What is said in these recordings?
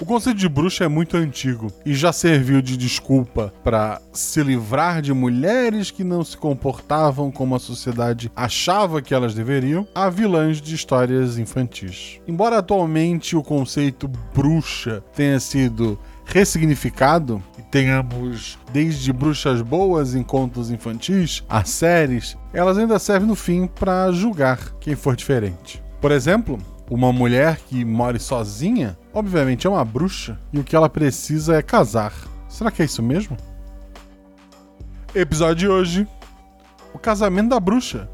O conceito de bruxa é muito antigo e já serviu de desculpa para se livrar de mulheres que não se comportavam como a sociedade achava que elas deveriam, a vilãs de histórias infantis. Embora atualmente o conceito bruxa tenha sido ressignificado e tenhamos desde bruxas boas em contos infantis a séries, elas ainda servem no fim para julgar quem for diferente. Por exemplo, uma mulher que more sozinha, obviamente é uma bruxa e o que ela precisa é casar. Será que é isso mesmo? Episódio de hoje: O casamento da bruxa.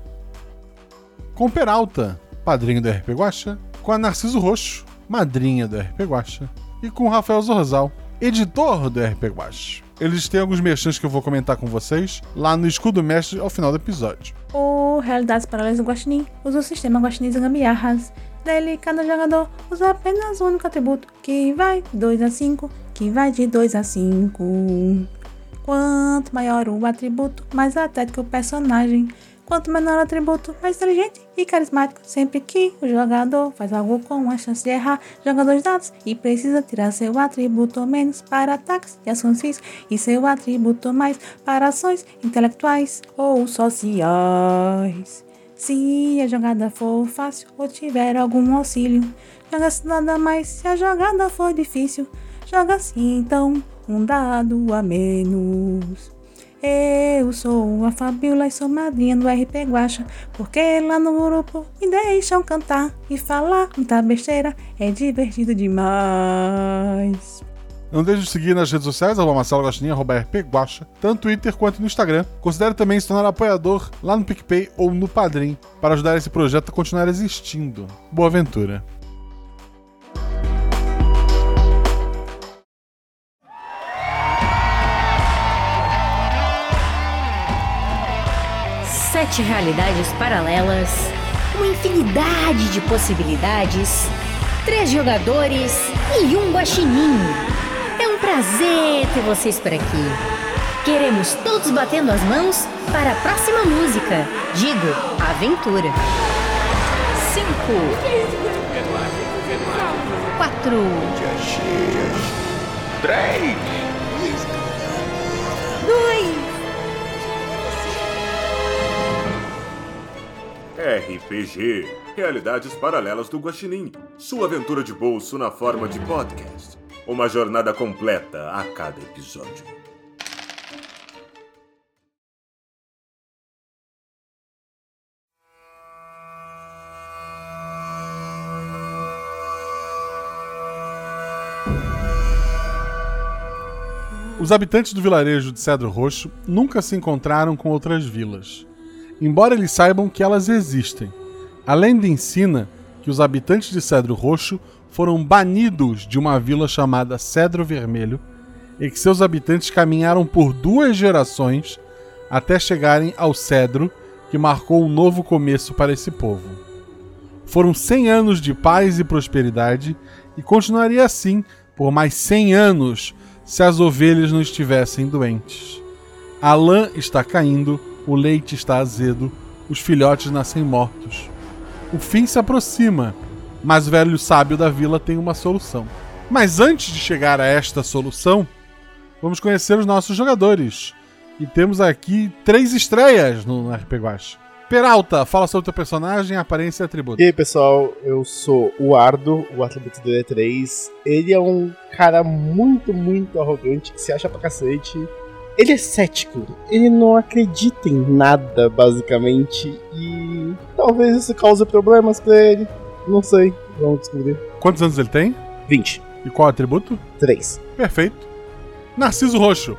Com Peralta, padrinho do RP Guacha, com a Narciso Roxo, madrinha do RP Guacha, e com o Rafael Zorzal, editor do RP Guacha. Eles têm alguns merchants que eu vou comentar com vocês lá no Escudo Mestre ao final do episódio. O Realidades Paralelas do Guaxinim usa o sistema Guaxinim Gambiarras. Dele, cada jogador usa apenas um único atributo, que vai de 2 a 5, que vai de 2 a 5. Quanto maior o atributo, mais atlético o personagem. Quanto menor o atributo, mais inteligente e carismático. Sempre que o jogador faz algo com a chance de errar, joga dois dados e precisa tirar seu atributo menos para ataques e ações físicas e seu atributo mais para ações intelectuais ou sociais. Se a jogada for fácil ou tiver algum auxílio, joga-se nada mais se a jogada for difícil. Joga-se então um dado a menos. Eu sou a Fabiola e sou madrinha do RP Guacha, porque lá no grupo me deixam cantar e falar muita besteira, é divertido demais. Não deixe de seguir nas redes sociais, arroba Marcelo Guaxinim, arroba RP Guacha, tanto no Twitter quanto no Instagram. Considere também se tornar apoiador lá no PicPay ou no Padrim, para ajudar esse projeto a continuar existindo. Boa aventura! Sete realidades paralelas, uma infinidade de possibilidades, três jogadores e um guaxinim. Prazer ter vocês por aqui. Queremos todos batendo as mãos para a próxima música. Digo, aventura. Cinco. Quatro. Três. Dois. RPG Realidades Paralelas do Guaxinim. Sua aventura de bolso na forma de podcast. Uma jornada completa a cada episódio. Os habitantes do vilarejo de Cedro Roxo nunca se encontraram com outras vilas, embora eles saibam que elas existem. A lenda ensina que os habitantes de Cedro Roxo foram banidos de uma vila chamada Cedro Vermelho e que seus habitantes caminharam por duas gerações até chegarem ao Cedro, que marcou um novo começo para esse povo. Foram 100 anos de paz e prosperidade e continuaria assim por mais 100 anos se as ovelhas não estivessem doentes. A lã está caindo, o leite está azedo, os filhotes nascem mortos. O fim se aproxima, mas o velho sábio da vila tem uma solução. Mas antes de chegar a esta solução, vamos conhecer os nossos jogadores. E temos aqui três estreias no RP Guacha. Peralta, fala sobre o teu personagem, aparência e atributo. E aí, pessoal, eu sou o Ardo, o atributo dele é 3. Ele é um cara muito, muito arrogante, que se acha pra cacete. Ele é cético, ele não acredita em nada, basicamente, e talvez isso cause problemas pra ele. Não sei, vamos descobrir. Quantos anos ele tem? 20. E qual atributo? 3. Perfeito. Narciso Roxo.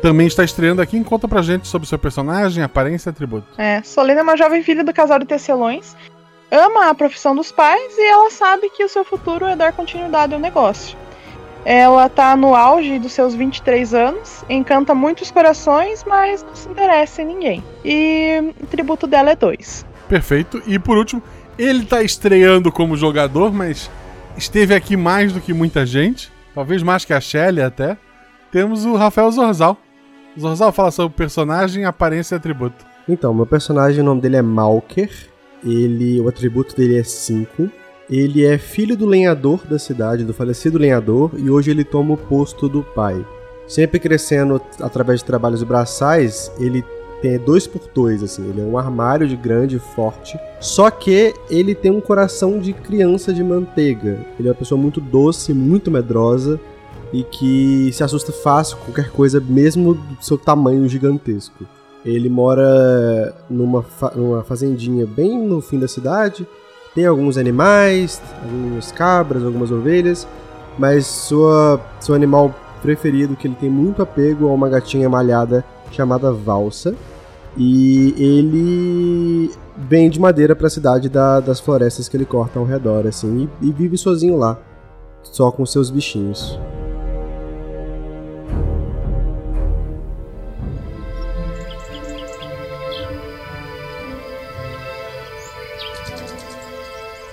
Também está estreando aqui. Conta pra gente sobre seu personagem, aparência e atributo. É, Solena é uma jovem filha do casal de tecelões, ama a profissão dos pais e ela sabe que o seu futuro é dar continuidade ao negócio. Ela tá no auge dos seus 23 anos, encanta muitos corações, mas não se interessa em ninguém. E o tributo dela é 2. Perfeito. E por último, ele tá estreando como jogador, mas esteve aqui mais do que muita gente. Talvez mais que a Shelly até. Temos o Rafael Zorzal. Zorzal fala sobre personagem, aparência e atributo. Então, meu personagem, o nome dele é Malker. Ele, o atributo dele é 5. Ele é filho do lenhador da cidade, do falecido lenhador, e hoje ele toma o posto do pai. Sempre crescendo através de trabalhos braçais, ele tem dois por dois, assim. Ele é um armário de grande e forte. Só que ele tem um coração de criança de manteiga. Ele é uma pessoa muito doce, muito medrosa e que se assusta fácil com qualquer coisa, mesmo do seu tamanho gigantesco. Ele mora numa, fa numa fazendinha bem no fim da cidade. Tem alguns animais, algumas cabras, algumas ovelhas, mas sua, seu animal preferido, que ele tem muito apego, é uma gatinha malhada chamada Valsa. E ele vende madeira para a cidade da, das florestas que ele corta ao redor, assim, e, e vive sozinho lá, só com seus bichinhos.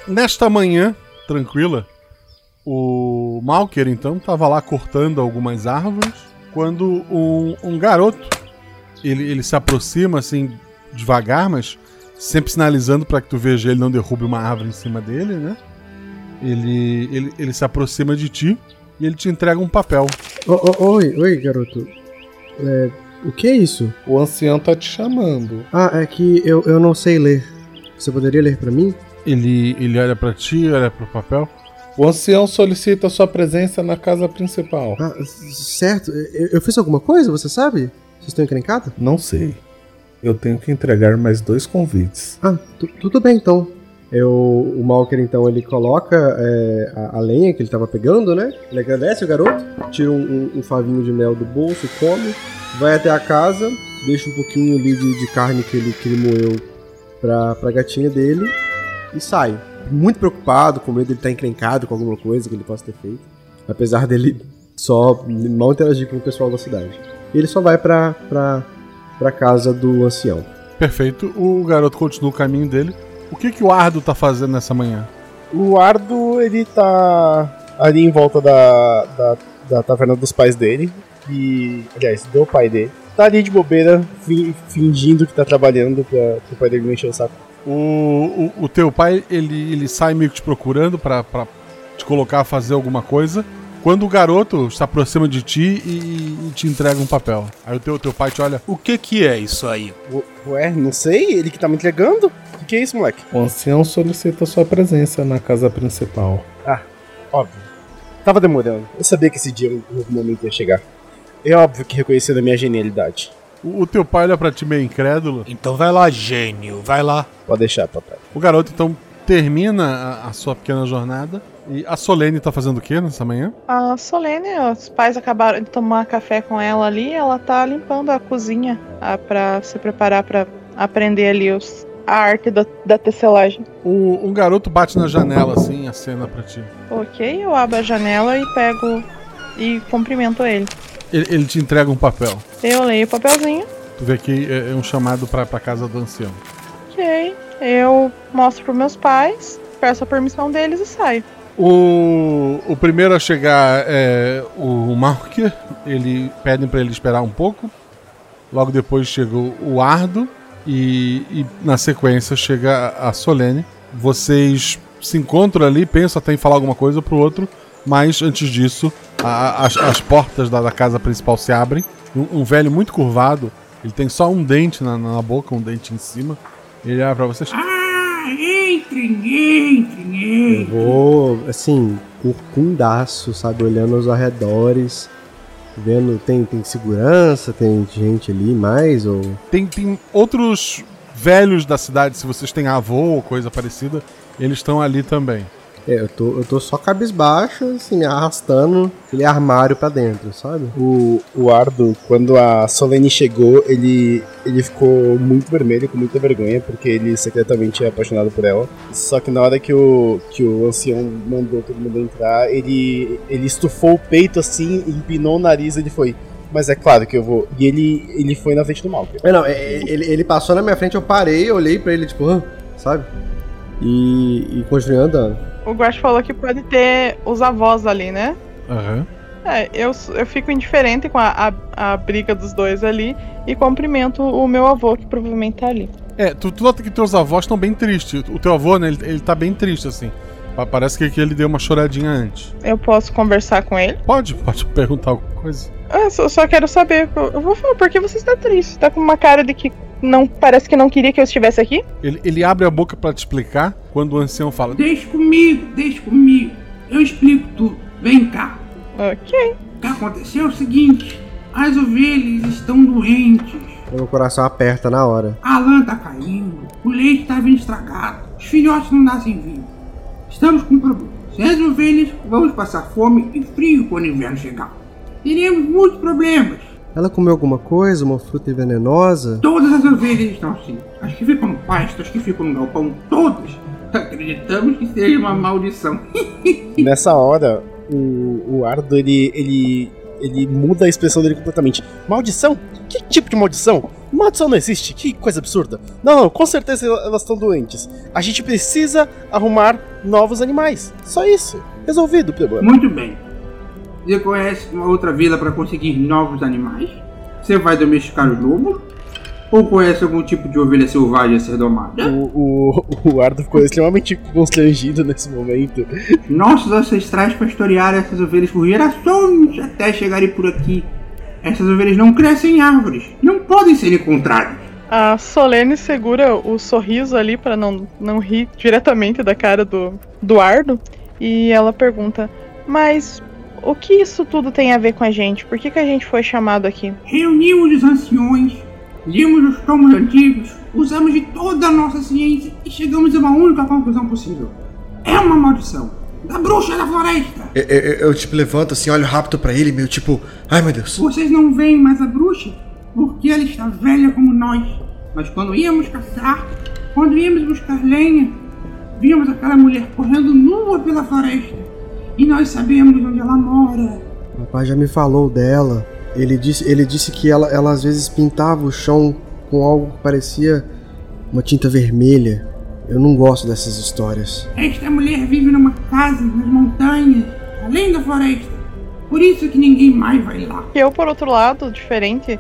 Nesta manhã, tranquila, o Malker então estava lá cortando algumas árvores quando um, um garoto ele, ele se aproxima assim devagar, mas sempre sinalizando para que tu veja ele não derrube uma árvore em cima dele, né? Ele, ele, ele se aproxima de ti e ele te entrega um papel. Oh, oh, oi, oi, garoto. É, o que é isso? O ancião tá te chamando. Ah, é que eu, eu não sei ler. Você poderia ler para mim? Ele, ele olha para ti, olha pro papel. O ancião solicita sua presença na casa principal. Ah, certo. Eu, eu fiz alguma coisa, você sabe? Vocês estão encrencados? Não sei. Eu tenho que entregar mais dois convites. Ah, tudo bem então. Eu, o Malker então ele coloca é, a, a, lenha que ele estava pegando, né? Ele agradece o garoto, tira um, um, um, favinho de mel do bolso, come, vai até a casa, deixa um pouquinho ali de, de carne que ele, que ele moeu pra, pra gatinha dele e sai. Muito preocupado, com medo de ele estar tá encrencado com alguma coisa que ele possa ter feito. Apesar dele só mal interagir com o pessoal da cidade. E ele só vai pra, pra, pra casa do ancião. Perfeito. O garoto continua o caminho dele. O que, que o Ardo tá fazendo nessa manhã? O Ardo, ele tá ali em volta da, da, da taverna dos pais dele. E, aliás, do pai dele. Tá ali de bobeira, fingindo que tá trabalhando pra, pro pai dele não encher o saco. O, o, o, teu pai, ele, ele sai meio que te procurando pra, pra te colocar a fazer alguma coisa. Quando o garoto se aproxima de ti e, e te entrega um papel. Aí o teu, teu pai te olha. O que que é isso aí? Ué, não sei. Ele que tá me entregando? O que, que é isso, moleque? O ancião solicita sua presença na casa principal. Ah, óbvio. Tava demorando. Eu sabia que esse dia em algum momento ia chegar. É óbvio que reconhecendo a minha genialidade. O, o teu pai olha pra ti meio incrédulo. Então vai lá, gênio, vai lá. Pode deixar, papai. O garoto então termina a, a sua pequena jornada e a Solene tá fazendo o que nessa manhã? A Solene, os pais acabaram de tomar café com ela ali, ela tá limpando a cozinha ah, para se preparar para aprender ali os, a arte da, da tecelagem. O, o garoto bate na janela assim, a cena pra ti. Ok, eu abro a janela e pego e cumprimento ele. Ele, ele te entrega um papel. Eu leio o papelzinho. Tu vê que é, é um chamado pra, pra casa do ancião. Ok, eu mostro pros meus pais, peço a permissão deles e saio. O, o primeiro a chegar é o Marker. Ele pedem para ele esperar um pouco. Logo depois chega o Ardo e, e, na sequência chega a Solene. Vocês se encontram ali, pensam até em falar alguma coisa pro outro, mas antes disso a, as, as, portas da, da, casa principal se abrem. Um, um, velho muito curvado, ele tem só um dente na, na boca, um dente em cima. Ele olha pra vocês. Ah! Eu vou, assim, curcundaço, sabe? Olhando aos arredores. Vendo, tem, tem segurança, tem gente ali mais ou. Tem, tem outros velhos da cidade, se vocês têm avô ou coisa parecida, eles estão ali também. É, eu tô, eu tô só cabisbaixo, assim, arrastando aquele armário para dentro, sabe? O, o Ardo, quando a Solene chegou, ele, ele ficou muito vermelho, com muita vergonha, porque ele secretamente é apaixonado por ela. Só que na hora que o, que o ancião mandou todo mundo entrar, ele, ele estufou o peito assim, empinou o nariz e ele foi. Mas é claro que eu vou. E ele, ele foi na frente do Malcolm. É, não, é, ele, ele passou na minha frente, eu parei, olhei pra ele, tipo, sabe? E, e continuei andando. O Guax falou que pode ter os avós ali, né? Aham. Uhum. É, eu, eu fico indiferente com a, a, a, briga dos dois ali e cumprimento o meu avô, que provavelmente tá ali. É, tu, tu nota que teus avós estão bem tristes. O teu avô, né, ele, ele tá bem triste, assim. Pa- Parece que, que ele deu uma choradinha antes. Eu posso conversar com ele? Pode, pode perguntar alguma coisa. Ah, só, só quero saber. Eu vou falar, por que você está triste? Tá com uma cara de que não parece que não queria que eu estivesse aqui? Ele, ele abre a boca pra te explicar quando o ancião fala. Deixa comigo, deixa comigo. Eu explico tudo. Vem cá. Ok. O que aconteceu é o seguinte: as ovelhas estão doentes. Meu coração aperta na hora. A lã tá caindo, o leite tá vindo estragado, os filhotes não nascem vivos. Estamos com um problema. Sem as ovelhas, vamos passar fome e frio quando o inverno chegar. Teremos muitos problemas. Ela comeu alguma coisa, uma fruta venenosa? Todas as ovelhas estão assim. As que ficam no pasto, as que ficam no galpão, todas. Acreditamos que seja uma maldição. Nessa hora, o, o Ardo ele, ele, ele muda a expressão dele completamente. Maldição? Que tipo de maldição? Maldição não existe, que coisa absurda. Não, não, com certeza elas estão doentes. A gente precisa arrumar novos animais. Só isso. Resolvido o problema. Muito bem. Você conhece uma outra vila para conseguir novos animais? Você vai domesticar os lobos? Ou conhece algum tipo de ovelha selvagem a ser domada? O, o, o Ardo ficou extremamente constrangido nesse momento. Nossos ancestrais pastorearam essas ovelhas por gerações até chegarem por aqui. Essas ovelhas não crescem em árvores, não podem ser encontradas. A Solene segura o sorriso ali pra não, não rir diretamente da cara do, do Ardo. E ela pergunta: Mas o que isso tudo tem a ver com a gente? Por que, que a gente foi chamado aqui? Reunimos os anciões, limos os tomos antigos, usamos de toda a nossa ciência e chegamos a uma única conclusão possível. É uma maldição da bruxa da floresta. Eu, eu- eu, tipo levanto assim, olho rápido pra ele, meio tipo, ai meu Deus. Vocês não veem mais a bruxa porque ela está velha como nós. Mas quando íamos caçar, quando íamos buscar lenha, víamos aquela mulher correndo nua pela floresta. E nós sabemos onde ela mora. O pai já me falou dela. Ele disse, ele disse que ela, ela às vezes pintava o chão com algo que parecia uma tinta vermelha. Eu não gosto dessas histórias. Esta mulher vive numa casa nas montanhas, além da floresta. Por isso que ninguém mais vai lá. Eu, por outro lado, diferente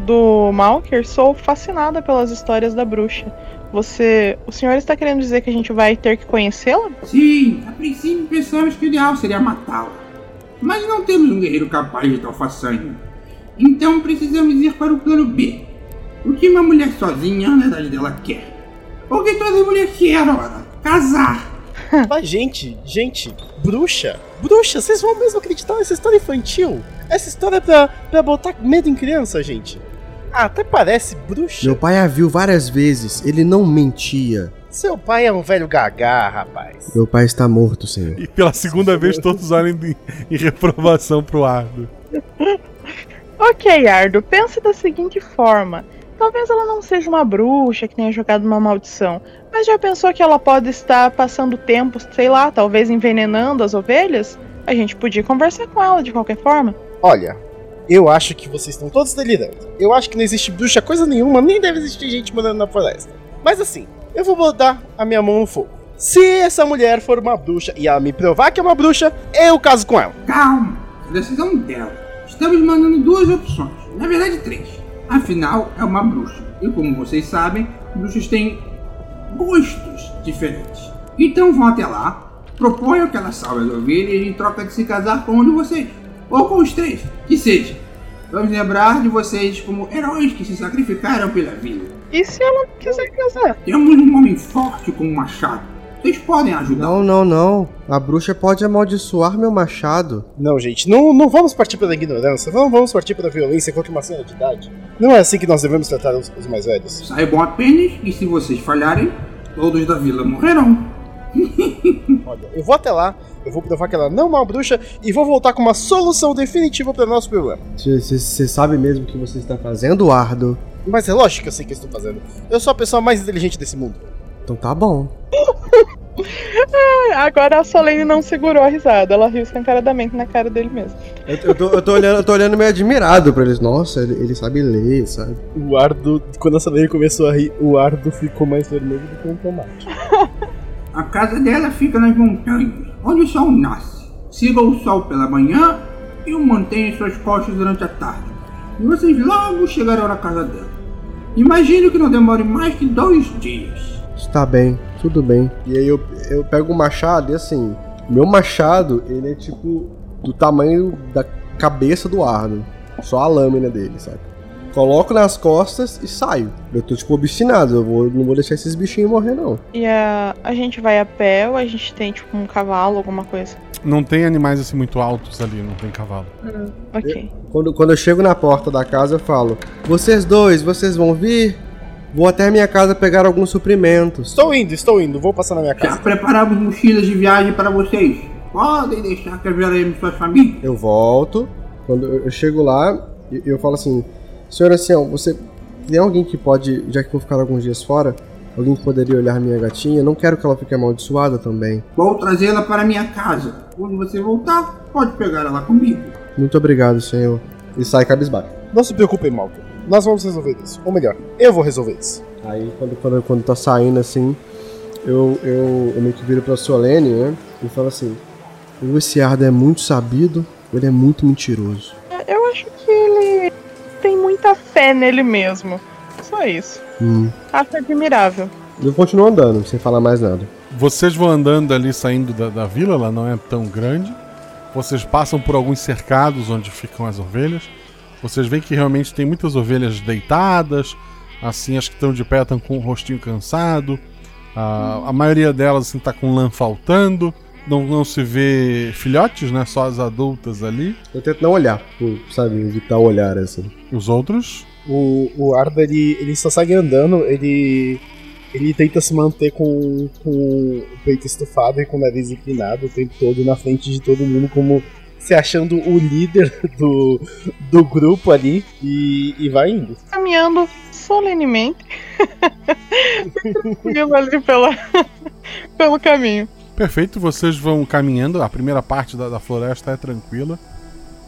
do Malker, sou fascinada pelas histórias da bruxa. Você. O senhor está querendo dizer que a gente vai ter que conhecê-la? Sim, a princípio pensamos que o ideal seria matá-la. Mas não temos um guerreiro capaz de tal façanha. Então precisamos ir para o plano B. O que uma mulher sozinha, na verdade dela, quer? O que toda mulher quer, ora? Casar. Mas, gente, gente, bruxa? Bruxa, vocês vão mesmo acreditar nessa história infantil? Essa história é pra, pra botar medo em criança, gente. Ah, até parece bruxa. Meu pai a viu várias vezes. Ele não mentia. Seu pai é um velho gagá, rapaz. Meu pai está morto, senhor. E pela segunda vez todos olham em, em reprovação pro Ardo. Ok, Ardo, pense da seguinte forma. Talvez ela não seja uma bruxa que tenha jogado uma maldição, mas já pensou que ela pode estar passando tempo, sei lá, talvez envenenando as ovelhas? A gente podia conversar com ela de qualquer forma. Olha, eu acho que vocês estão todos delirando. Eu acho que não existe bruxa coisa nenhuma, nem deve existir gente morando na floresta. Mas assim, eu vou botar a minha mão no fogo. Se essa mulher for uma bruxa e ela me provar que é uma bruxa, eu caso com ela. Calma, decisão dela. Estamos mandando duas opções, na verdade três. Afinal, é uma bruxa. E como vocês sabem, bruxas têm gostos diferentes. Então vão até lá, proponham que ela salve as ovelhas em troca de se casar com um de vocês. Ou com os três, que seja. Vamos lembrar de vocês como heróis que se sacrificaram pela vida. E se ela quiser casar? Temos um homem forte com um machado. Vocês podem ajudar. Não, não, não. A bruxa pode amaldiçoar meu machado. Não, gente, não, não vamos partir pela ignorância, não vamos partir pela violência contra uma cena de idade. Não é assim que nós devemos tratar os, os mais velhos. Saibam apenas que se vocês falharem, todos da vila morrerão. Olha, eu vou até lá, eu vou provar que ela não é uma bruxa e vou voltar com uma solução definitiva para o nosso problema. Você sabe mesmo o que você está fazendo, Ardo? Mas é lógico que eu sei o que eu estou fazendo. Eu sou a pessoa mais inteligente desse mundo. Então tá bom. Agora a Solene não segurou a risada, ela riu escancaradamente na cara dele mesmo. Eu, eu tô, eu tô olhando, eu tô olhando meio admirado pra eles. Nossa, ele, ele sabe ler, sabe? O Ardo, quando a Salene começou a rir, o Ardo ficou mais vermelho do que um tomate. A casa dela fica nas montanhas, onde o sol nasce. Siga o sol pela manhã e o mantenha em suas costas durante a tarde. E vocês logo chegarão na casa dela. Imagino que não demore mais que dois dias. Está bem, tudo bem. E aí eu, eu pego o machado e assim, meu machado, ele é tipo do tamanho da cabeça do Arno. Só a lâmina dele, sabe? Coloco nas costas e saio. Eu tô tipo obstinado, eu vou, não vou deixar esses bichinhos morrer não. E a, a gente vai a pé ou a gente tem tipo um cavalo, alguma coisa? Não tem animais assim muito altos ali, não tem cavalo. Ok. Quando, quando eu chego na porta da casa, eu falo: Vocês dois, vocês vão vir? Vou até a minha casa pegar alguns suprimentos. Estou indo, estou indo, vou passar na minha Já casa. preparamos mochilas de viagem para vocês. Podem deixar que ajudaremos suas famílias. Eu volto. Quando eu eu chego lá, e eu falo assim: Senhor ancião, você tem alguém que pode, já que vou ficar alguns dias fora, alguém que poderia olhar minha gatinha? Não quero que ela fique amaldiçoada também. Vou trazê-la para minha casa. Quando você voltar, pode pegar ela comigo. Muito obrigado, senhor. E sai cabisbaixo. Não se preocupem, Malcolm. Nós vamos resolver isso. Ou melhor, eu vou resolver isso. Aí quando, quando, quando tá saindo assim, eu, eu, eu meio que viro pra Solene, né? E falo assim: O esse Arda é muito sabido, ele é muito mentiroso. Eu acho que ele tem muita fé nele mesmo. Só isso. Hum. Acho admirável. Eu continuo andando, sem falar mais nada. Vocês vão andando ali, saindo da, da vila, ela não é tão grande. Vocês passam por alguns cercados onde ficam as ovelhas. Vocês veem que realmente tem muitas ovelhas deitadas, assim, as que estão de pé estão com o rostinho cansado. A, a maioria delas assim, tá com lã faltando. Não, não se vê filhotes, né? Só as adultas ali. Eu tento não olhar, por, sabe, evitar o olhar assim. E os outros? O, o Arda, ele, ele só segue andando, ele. Ele tenta se manter com, com o peito estufado e com o nariz inclinado o tempo todo na frente de todo mundo, como se achando o líder do, do grupo ali e, e vai indo. Caminhando solenemente. Indo ali pela, pelo caminho. Perfeito, vocês vão caminhando. A primeira parte da, da floresta é tranquila.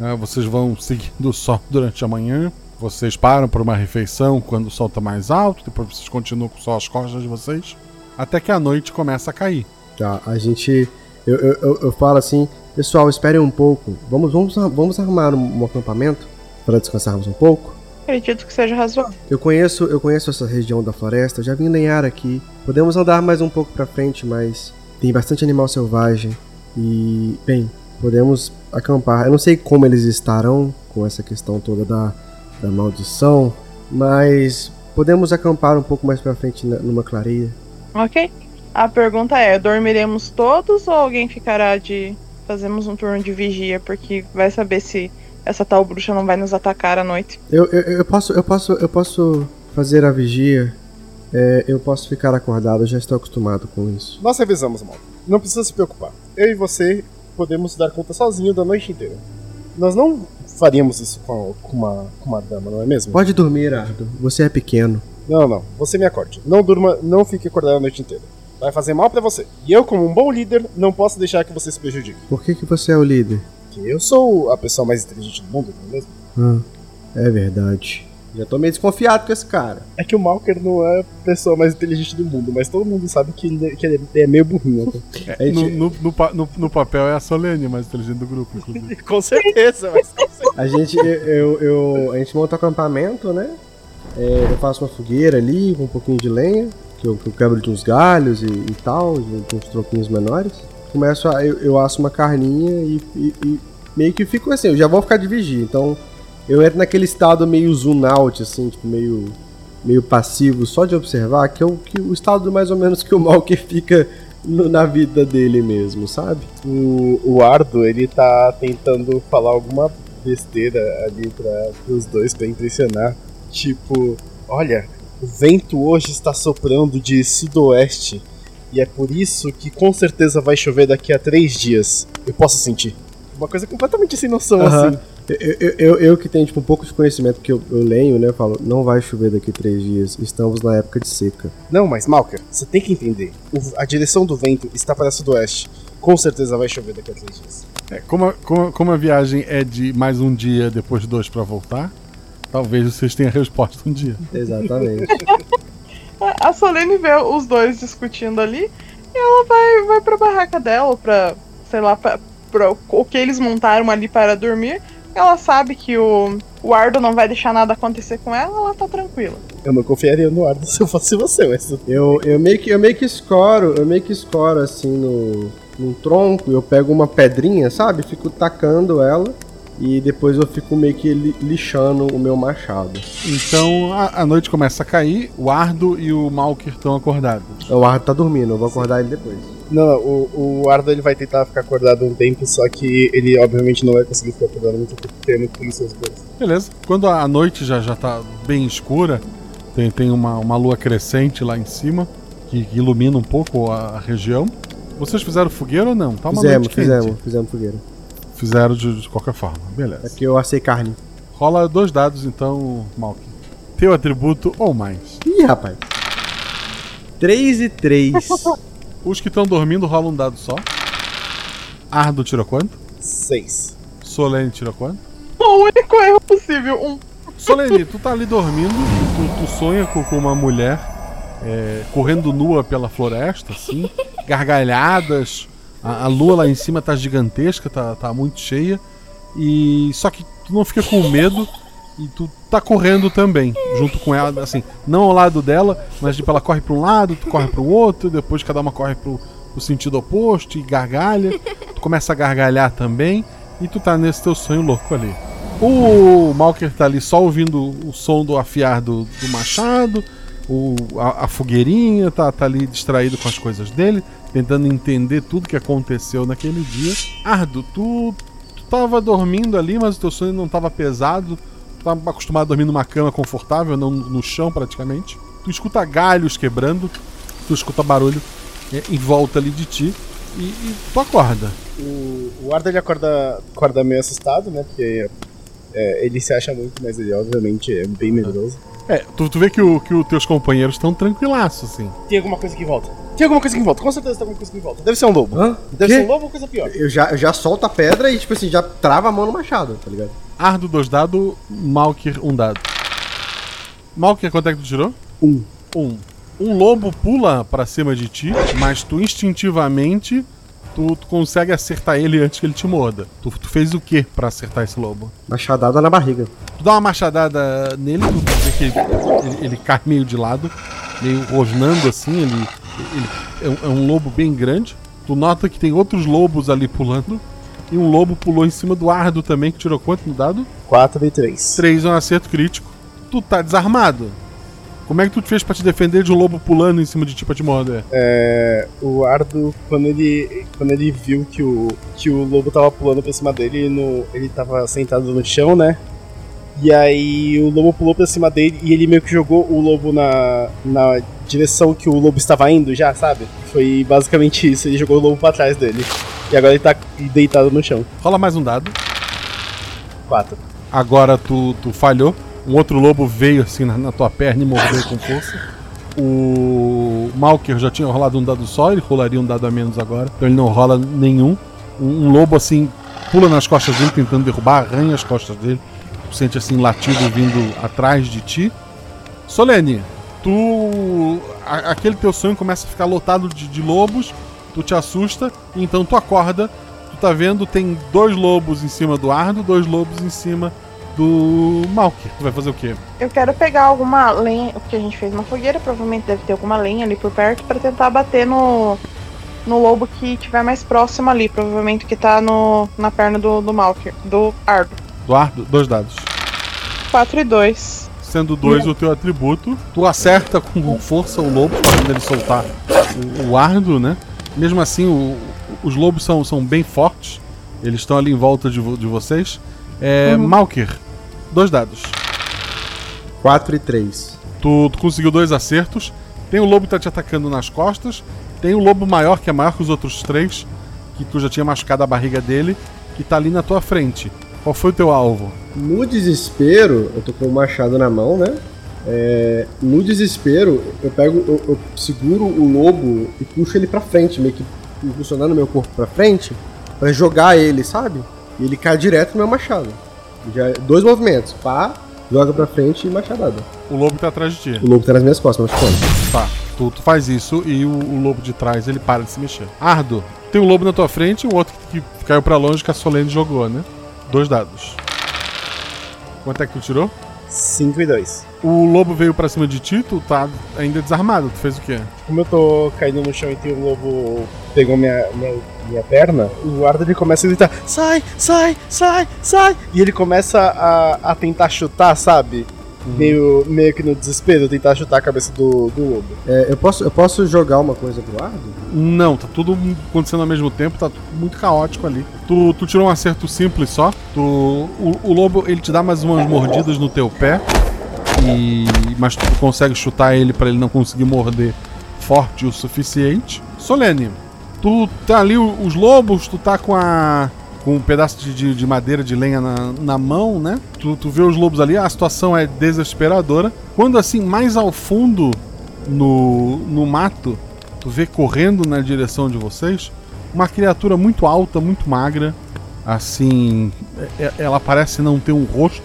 né? vocês vão seguindo o sol durante a manhã. Vocês param para uma refeição quando o sol está mais alto. Depois vocês continuam com só as costas de vocês. Até que a noite começa a cair. Tá, a gente. Eu, eu, eu, eu falo assim, pessoal, esperem um pouco. Vamos, vamos, vamos arrumar um, um acampamento para descansarmos um pouco. Acredito que seja razoável. Eu conheço, eu conheço essa região da floresta, já vim lenhar aqui. Podemos andar mais um pouco pra frente, mas tem bastante animal selvagem e, bem, podemos acampar. Eu não sei como eles estarão com essa questão toda da, da maldição, mas podemos acampar um pouco mais pra frente na- numa clareira. Ok. A pergunta é: dormiremos todos ou alguém ficará de. Fazemos um turno de vigia, porque vai saber se essa tal bruxa não vai nos atacar à noite. Eu, eu, eu posso, eu posso, eu posso fazer a vigia. É, eu posso ficar acordado, já estou acostumado com isso. Nós revisamos, Malcolm. Não precisa se preocupar. Eu e você podemos dar conta sozinho da noite inteira. Nós não faríamos isso com, com uma, com uma dama, não é mesmo? Pode dormir, Ardo. Você é pequeno. Não, não. Você me acorde. Não durma, não fique acordado a noite inteira. Vai fazer mal pra você. E eu, como um bom líder, não posso deixar que você se prejudique. Por que, que você é o líder? Porque eu sou a pessoa mais inteligente do mundo, não é mesmo? Hum, é verdade. Já tô meio desconfiado com esse cara. É que o Malker não é a pessoa mais inteligente do mundo, mas todo mundo sabe que ele, que ele é meio burrinho. Né? A gente- No, no, no, no- no papel é a Solene mais inteligente do grupo, inclusive. Com certeza, mas com certeza. A gente, eu, eu, a gente monta o acampamento, né? É, eu faço uma fogueira ali com um pouquinho de lenha, que eu, que eu quebro de uns galhos e, e tal, de, de uns tronquinhos menores. Começo a. Eu, eu asso uma carninha e, e- e meio que fico assim, eu já vou ficar de vigia. Então eu entro naquele estado meio zoom out, assim, tipo, meio. meio passivo, só de observar, que é o, que o estado mais ou menos que o mal que fica no- na vida dele mesmo, sabe? O, o Ardo, ele tá tentando falar alguma besteira ali para os dois pra impressionar. Tipo, olha, o vento hoje está soprando de sudoeste. E é por isso que com certeza vai chover daqui a três dias. Eu posso sentir. Uma coisa completamente sem noção, assim. Eu, eu, eu, eu que tenho tipo, um pouco de conhecimento que eu, eu leio, né? Eu falo, não vai chover daqui três dias, estamos na época de seca. Não, mas Malker, você tem que entender. O- a direção do vento está para sudoeste. Com certeza vai chover daqui a três dias. É, como, a, como, a- como a viagem é de mais um dia, depois dois pra voltar, talvez vocês tenham a resposta um dia. Exatamente. A a Solene vê os dois discutindo ali e ela vai, vai pra barraca dela, pra, sei lá, pra, pra o que eles montaram ali para dormir. Ela sabe que o, o Ardo não vai deixar nada acontecer com ela, ela tá tranquila. Eu não confiaria no Ardo se eu fosse você, mas. Eu, eu, meio que, eu meio que escoro, eu meio que escoro assim no, num tronco, eu pego uma pedrinha, sabe? Fico tacando ela e depois eu fico meio que li- lixando o meu machado. Então a, a noite começa a cair, o Ardo e o Malker estão acordados. O Ardo tá dormindo, eu vou acordar ele depois. Não, não, o, o Ardo ele vai tentar ficar acordado um tempo, só que ele obviamente não vai conseguir ficar acordado muito tempo, porque é muito preguiçoso isso. Beleza. Quando a noite já, já tá bem escura, tem, tem uma, uma lua crescente lá em cima, que, ilumina um pouco a, a região. Vocês fizeram fogueira ou não? Tá uma fizemos, noite quente. fizemos, fizemos fogueira. Fizeram de, de qualquer forma, É beleza. que eu assei carne. Rola dois dados então, Malkin. Teu atributo ou mais. Ih, rapaz. 3 e 3. Os que estão dormindo rolam um dado só. Ardo tirou quanto? Seis. Solene tirou quanto? O único erro possível, um. Solene, tu tá ali dormindo, tu, tu sonha com, com uma mulher é, correndo nua pela floresta, assim, gargalhadas, a, a lua lá em cima tá gigantesca, tá, tá muito cheia, e só que tu não fica com medo e tu tá correndo também, junto com ela, assim, não ao lado dela, mas tipo, ela corre pra um lado, tu corre pro outro, depois cada uma corre pro, pro sentido oposto e gargalha, tu começa a gargalhar também, e tu tá nesse teu sonho louco ali. O Malker tá ali só ouvindo o som do afiar do, do machado, o, a, a fogueirinha, tá, tá ali distraído com as coisas dele, tentando entender tudo que aconteceu naquele dia. Ardo, tu, tu tava dormindo ali, mas o teu sonho não tava pesado, tu tava acostumado a dormir numa cama confortável, não no chão praticamente. Tu escuta galhos quebrando, tu escuta barulho é, em volta ali de ti e, e tu acorda. O, o ele acorda, acorda meio assustado, né? Porque é, ele se acha muito, mas ele obviamente é bem medroso. É, tu, tu vê que, o, que os teus companheiros estão tranquilaços, assim. Tem alguma coisa que volta. Tem alguma coisa que volta, com certeza tem alguma coisa que volta. Deve ser um lobo. Hã? Deve Quê? ser um lobo ou coisa pior. Eu já, eu já solto a pedra e, tipo assim, já trava a mão no machado, tá ligado? Ardo dois dados, Malker um dado. Malker, quanto é que tu tirou? Um. Um. Um lobo pula pra cima de ti, mas tu instintivamente tu, tu consegue acertar ele antes que ele te morda. Tu, tu fez o que pra acertar esse lobo? Machadada na barriga. Tu dá uma machadada nele, tu vê que ele, ele- ele cai meio de lado, meio rosnando assim, ele, ele é, um, é um lobo bem grande. Tu nota que tem outros lobos ali pulando. E um lobo pulou em cima do Ardo também, que tirou quanto no dado? 4 e 3. 3 é um acerto crítico. Tu tá desarmado. Como é que tu te fez pra te defender de um lobo pulando em cima de ti pra te morder? É, o Ardo, quando ele, quando ele viu que o, que o lobo tava pulando pra cima dele, no, ele tava sentado no chão, né? E aí o lobo pulou pra cima dele e ele meio que jogou o lobo na, na direção que o lobo estava indo já, sabe? Foi basicamente isso, ele jogou o lobo pra trás dele. E agora ele tá deitado no chão. Rola mais um dado. 4. Agora tu, tu falhou. Um outro lobo veio assim na, na tua perna e mordeu com força. O Malker já tinha rolado um dado só, ele rolaria um dado a menos agora. Então ele não rola nenhum. Um, um lobo assim pula nas costas dele, tentando derrubar, arranha as costas dele. Tu sente assim latido vindo atrás de ti. Solene, tu. a- aquele teu sonho começa a ficar lotado de, de lobos, tu te assusta, e então tu acorda. Tu tá vendo, tem dois lobos em cima do Ardo, dois lobos em cima do Malker. Tu vai fazer o quê? Eu quero pegar alguma lenha, porque a gente fez uma fogueira, provavelmente deve ter alguma lenha ali por perto, pra tentar bater no, no lobo que tiver mais próximo ali, provavelmente que tá no, na perna do, do Malker, do Ardo. Do Ardo, dois dados. 4 e 2. Sendo dois o teu atributo, tu acerta com força o lobo, fazendo ele soltar o, o Ardo, né? Mesmo assim, o- os lobos são, são bem fortes. Eles estão ali em volta de, vo- de vocês. É, Malker, dois dados. 4 e 3. Tu, tu conseguiu dois acertos. Tem o lobo que tá te atacando nas costas. Tem o lobo maior, que é maior que os outros três, que tu já tinha machucado a barriga dele, que tá ali na tua frente. Qual foi o teu alvo? No desespero, eu tô com o machado na mão, né? É, no desespero, eu pego, eu, eu seguro o lobo e puxo ele pra frente, meio que impulsionando meu corpo pra frente, pra jogar ele, sabe? E ele cai direto no meu machado. Já, dois movimentos, pá, joga pra frente e machadada. O lobo tá atrás de ti. O lobo tá nas minhas costas, machucando. Tá, tu, tu faz isso e o, o lobo de trás ele para de se mexer. Ardo, tem um lobo na tua frente e um outro que caiu pra longe que a Solene jogou, né? Dois dados. Quanto é que tu tirou? 5 e 2. O lobo veio pra cima de ti, tu tá ainda desarmado. Tu fez o quê? Como eu tô caindo no chão e tem um lobo pegou minha, minha, minha perna, o Ardo ele começa a gritar: sai, sai, sai, sai! E ele começa a, a tentar chutar, sabe? Meio, meio que no desespero, tentar chutar a cabeça do, do lobo. É, eu, posso, eu posso jogar uma coisa pro Ardo? Não, tá tudo acontecendo ao mesmo tempo, tá tudo muito caótico ali. Tu, tu tirou um acerto simples só. Tu, o, o lobo ele te dá mais umas mordidas no teu pé. E, mas tu consegue chutar ele pra ele não conseguir morder forte o suficiente. Solene, tu tá ali os lobos, tu tá com a com um pedaço de, de- de madeira de lenha na, na mão, né? Tu, tu vê os lobos ali, a situação é desesperadora. Quando assim, mais ao fundo no, no mato, tu vê correndo na direção de vocês uma criatura muito alta, muito magra. Assim, é- é- ela parece não ter um rosto.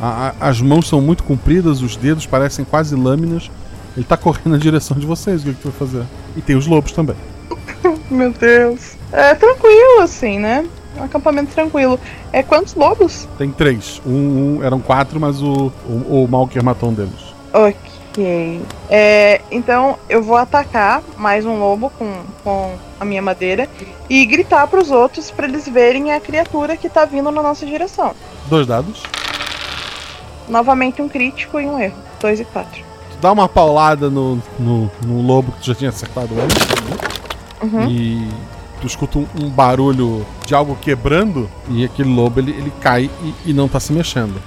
A- a- as mãos são muito compridas, os dedos parecem quase lâminas. Ele tá correndo na direção de vocês, o que, que tu vai fazer? E tem os lobos também. Meu Deus. É tranquilo, assim, né? Um acampamento tranquilo. É quantos lobos? Tem três. Um, um- eram quatro, mas o, o, o Malker matou um deles. Ok. É, então eu vou atacar mais um lobo com, com a minha madeira e gritar pros outros pra eles verem a criatura que tá vindo na nossa direção. Dois dados. Novamente um crítico e um erro. Dois e quatro. Tu dá uma paulada no, no, no lobo que tu já tinha acertado antes. Uhum. E tu escuta um, um barulho de algo quebrando. E aquele lobo ele, ele cai e, e não tá se mexendo.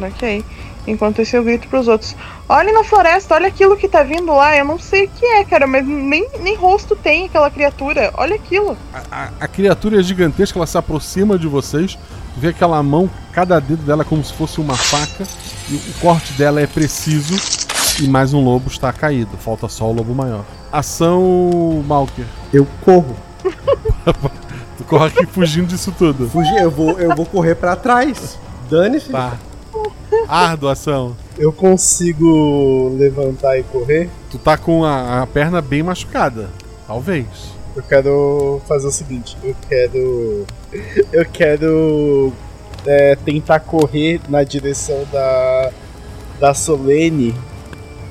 Ok. Enquanto isso eu grito pros outros. Olha na floresta, olha aquilo que tá vindo lá. Eu não sei o que é, cara, mas nem, nem rosto tem aquela criatura. Olha aquilo. A, a criatura é gigantesca, ela se aproxima de vocês. Vê aquela mão, cada dedo dela é como se fosse uma faca. E o corte dela é preciso. E mais um lobo está caído. Falta só o lobo maior. Ação Malker. Eu corro. Tu corre aqui fugindo disso tudo. Fugir, eu vou, eu vou correr pra trás. Dane-se. Tá. Ardo ação. Eu consigo levantar e correr? Tu tá com a, a perna bem machucada. Talvez. Eu quero fazer o seguinte, eu quero. Eu quero é, tentar correr na direção da. da Solene.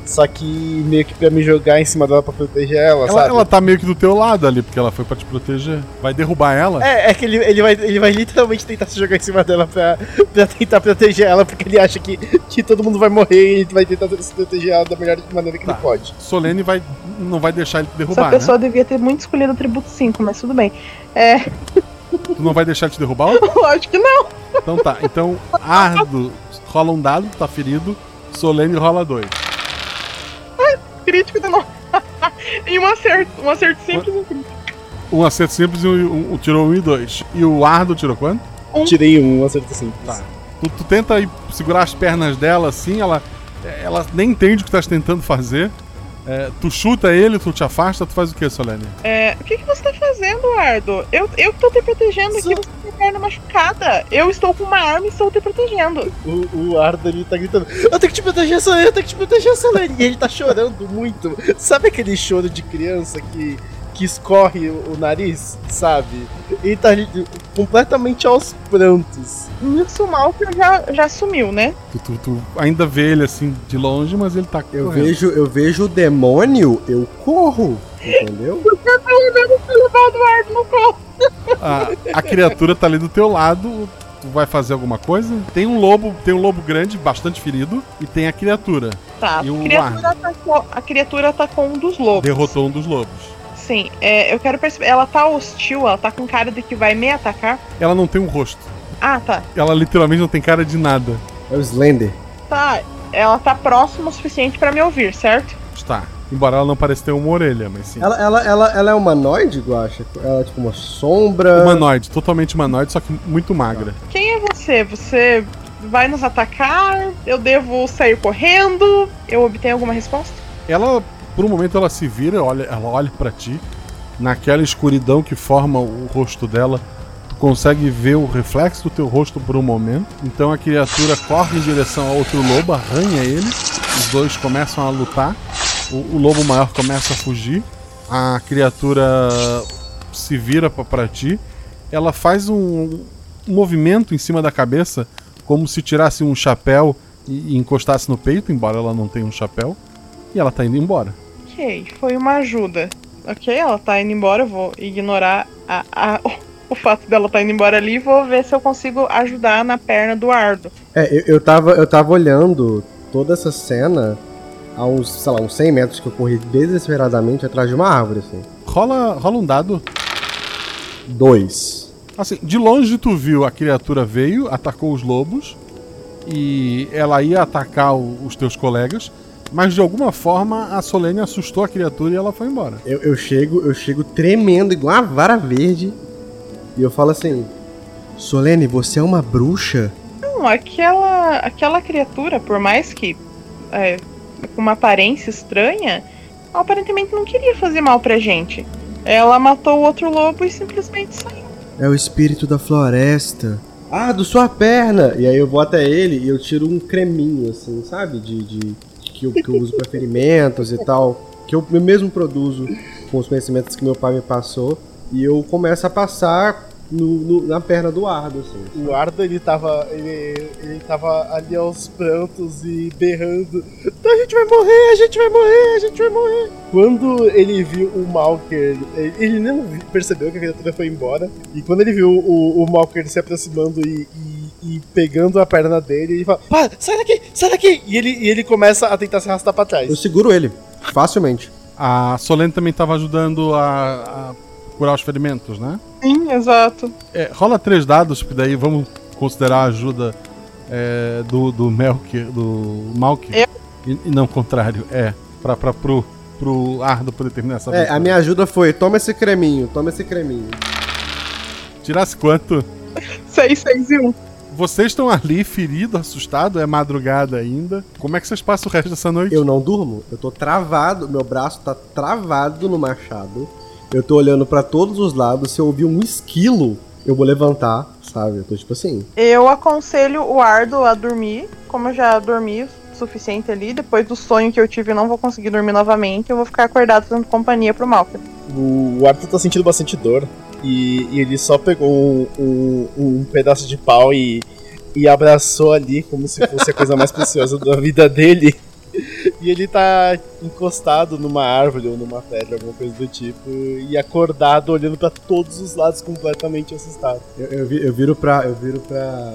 Só que meio que pra me jogar em cima dela pra proteger ela, Ela, sabe? ela tá meio que do teu lado ali, porque ela foi pra te proteger. Vai derrubar ela? É, é que ele, ele, vai, ele vai literalmente tentar se jogar em cima dela pra, pra tentar proteger ela, porque ele acha que, que todo mundo vai morrer e ele vai tentar se proteger ela da melhor maneira que ele pode. Solene vai, não vai deixar ele te Essa derrubar, pessoa né? devia ter muito escolhido o atributo 5, mas tudo bem. É. Tu não vai deixar ele te derrubar? Lógico que não. Então tá. Então, Ardo rola um dado, tá ferido. Solene rola dois. Crítico de novo. e um acerto. Um acerto simples e um crítico. Um acerto simples e um, um- tirou um e dois. E o Ardo tirou quanto? Um. Tirei um, acerto simples. Tá. Tu, tu tenta segurar as pernas dela assim, ela, ela nem entende o que tu tá tentando fazer. É, tu chuta ele, tu te afasta, tu faz o que, Solene? É, o que, que você tá fazendo, Ardo? Eu, eu que tô te protegendo aqui, você perna machucada. Eu estou com uma arma e estou te protegendo. O, o Ardo ali tá gritando: Eu tenho que te proteger, Solene, eu tenho que te proteger, Solene. E ele tá chorando muito. Sabe aquele choro de criança que, que escorre o, o nariz, sabe? Ele tá completamente aos prantos. Isso, o Malcolm já, já sumiu, né? Tu, tu- tu ainda vê ele assim de longe, mas ele tá Eu correndo. vejo, eu vejo o demônio, eu corro. Entendeu? Eu pelo menos levado o Ardo no colo. A, a criatura tá ali do teu lado. Tu vai fazer alguma coisa? Tem um lobo, tem um lobo grande, bastante ferido, e tem a criatura. Tá, E o a criatura, atacou, a criatura atacou um dos lobos. Derrotou um dos lobos. Sim, é, eu quero perceber. Ela tá hostil, ela tá com cara de que vai me atacar. Ela não tem um rosto. Ah, tá. Ela literalmente não tem cara de nada. É o Slender. Tá, ela tá próxima o suficiente pra me ouvir, certo? Está. Embora ela não pareça ter uma orelha, mas sim. Ela, ela, ela, ela é humanoide, Guacha? Ela é tipo uma sombra. Humanoide, totalmente humanoide, só que muito magra. Quem é você? Você vai nos atacar? Eu devo sair correndo? Eu obtenho alguma resposta? Ela, por um momento, ela se vira, olha, ela olha pra ti. Naquela escuridão que forma o rosto dela, tu consegue ver o reflexo do teu rosto por um momento. Então a criatura corre em direção a outro lobo, arranha ele. Os dois começam a lutar. O, o lobo maior começa a fugir. A criatura se vira pra ti. Ela faz um, um movimento em cima da cabeça, como se tirasse um chapéu e encostasse no peito, embora ela não tenha um chapéu. E ela tá indo embora. Ok, foi uma ajuda. Ok, ela tá indo embora, eu vou ignorar a, a- o fato dela tá indo embora ali e vou ver se eu consigo ajudar na perna do Ardo. É, eu, eu, tava, eu tava olhando toda essa cena a uns, sei lá, uns 100 metros que eu corri desesperadamente atrás de uma árvore, assim. Rola, rola um dado. Dois. Assim, de longe tu viu a criatura veio, atacou os lobos e ela ia atacar o- os teus colegas, mas de alguma forma a Solene assustou a criatura e ela foi embora. Eu, eu chego, eu chego tremendo igual uma vara verde e eu falo assim: Solene, você é uma bruxa? Não, aquela, aquela criatura, por mais que é, com uma aparência estranha, aparentemente não queria fazer mal pra gente. Ela matou o outro lobo e simplesmente saiu. É o espírito da floresta. Ah, do sua perna! E aí eu vou até ele e eu tiro um creminho, assim, sabe? De, de- que, eu, que eu uso pra ferimentos e tal. Que eu mesmo produzo com os conhecimentos que meu pai me passou. E eu começo a passar no, no- na perna do Ardo, assim. O Ardo, ele tava. Ele, ele tava ali aos prantos e berrando. A gente vai morrer, a gente vai morrer, a gente vai morrer. Quando ele viu o Malker, ele, ele não percebeu que a criatura foi embora. E quando ele viu o, o Malker se aproximando e, e- e pegando a perna dele, ele fala: Para, sai daqui, sai daqui! E ele, e ele começa a tentar se arrastar pra trás. Eu seguro ele, facilmente. A Solene também estava ajudando a, a curar os ferimentos, né? Sim, exato. É, rola três dados, porque daí vamos considerar a ajuda é, do, do Melker, do Malker. Eu? E, e não o contrário, é. Pra, pra, pro, pro Ardo poder terminar essa É, aventura. a minha ajuda foi: toma esse creminho, toma esse creminho. Tirasse quanto? 6, 6 e 1. Vocês estão ali, ferido, assustado, é madrugada ainda. Como é que vocês passam o resto dessa noite? Eu não durmo, eu tô travado, meu braço tá travado no machado. Eu tô olhando pra todos os lados, se eu ouvir um esquilo, eu vou levantar, sabe? Eu tô tipo assim. Eu aconselho o Ardo a dormir, como eu já dormi o suficiente ali, depois do sonho que eu tive eu não vou conseguir dormir novamente, eu vou ficar acordado fazendo companhia pro Malcolm. O, o Arthur tá sentindo bastante dor. E, e ele só pegou um, um- um pedaço de pau e, e abraçou ali como se fosse a coisa mais preciosa da vida dele. E ele tá encostado numa árvore ou numa pedra, alguma coisa do tipo, e acordado olhando pra todos os lados completamente assustado. Eu, eu, vi- eu viro pra. Eu viro pra.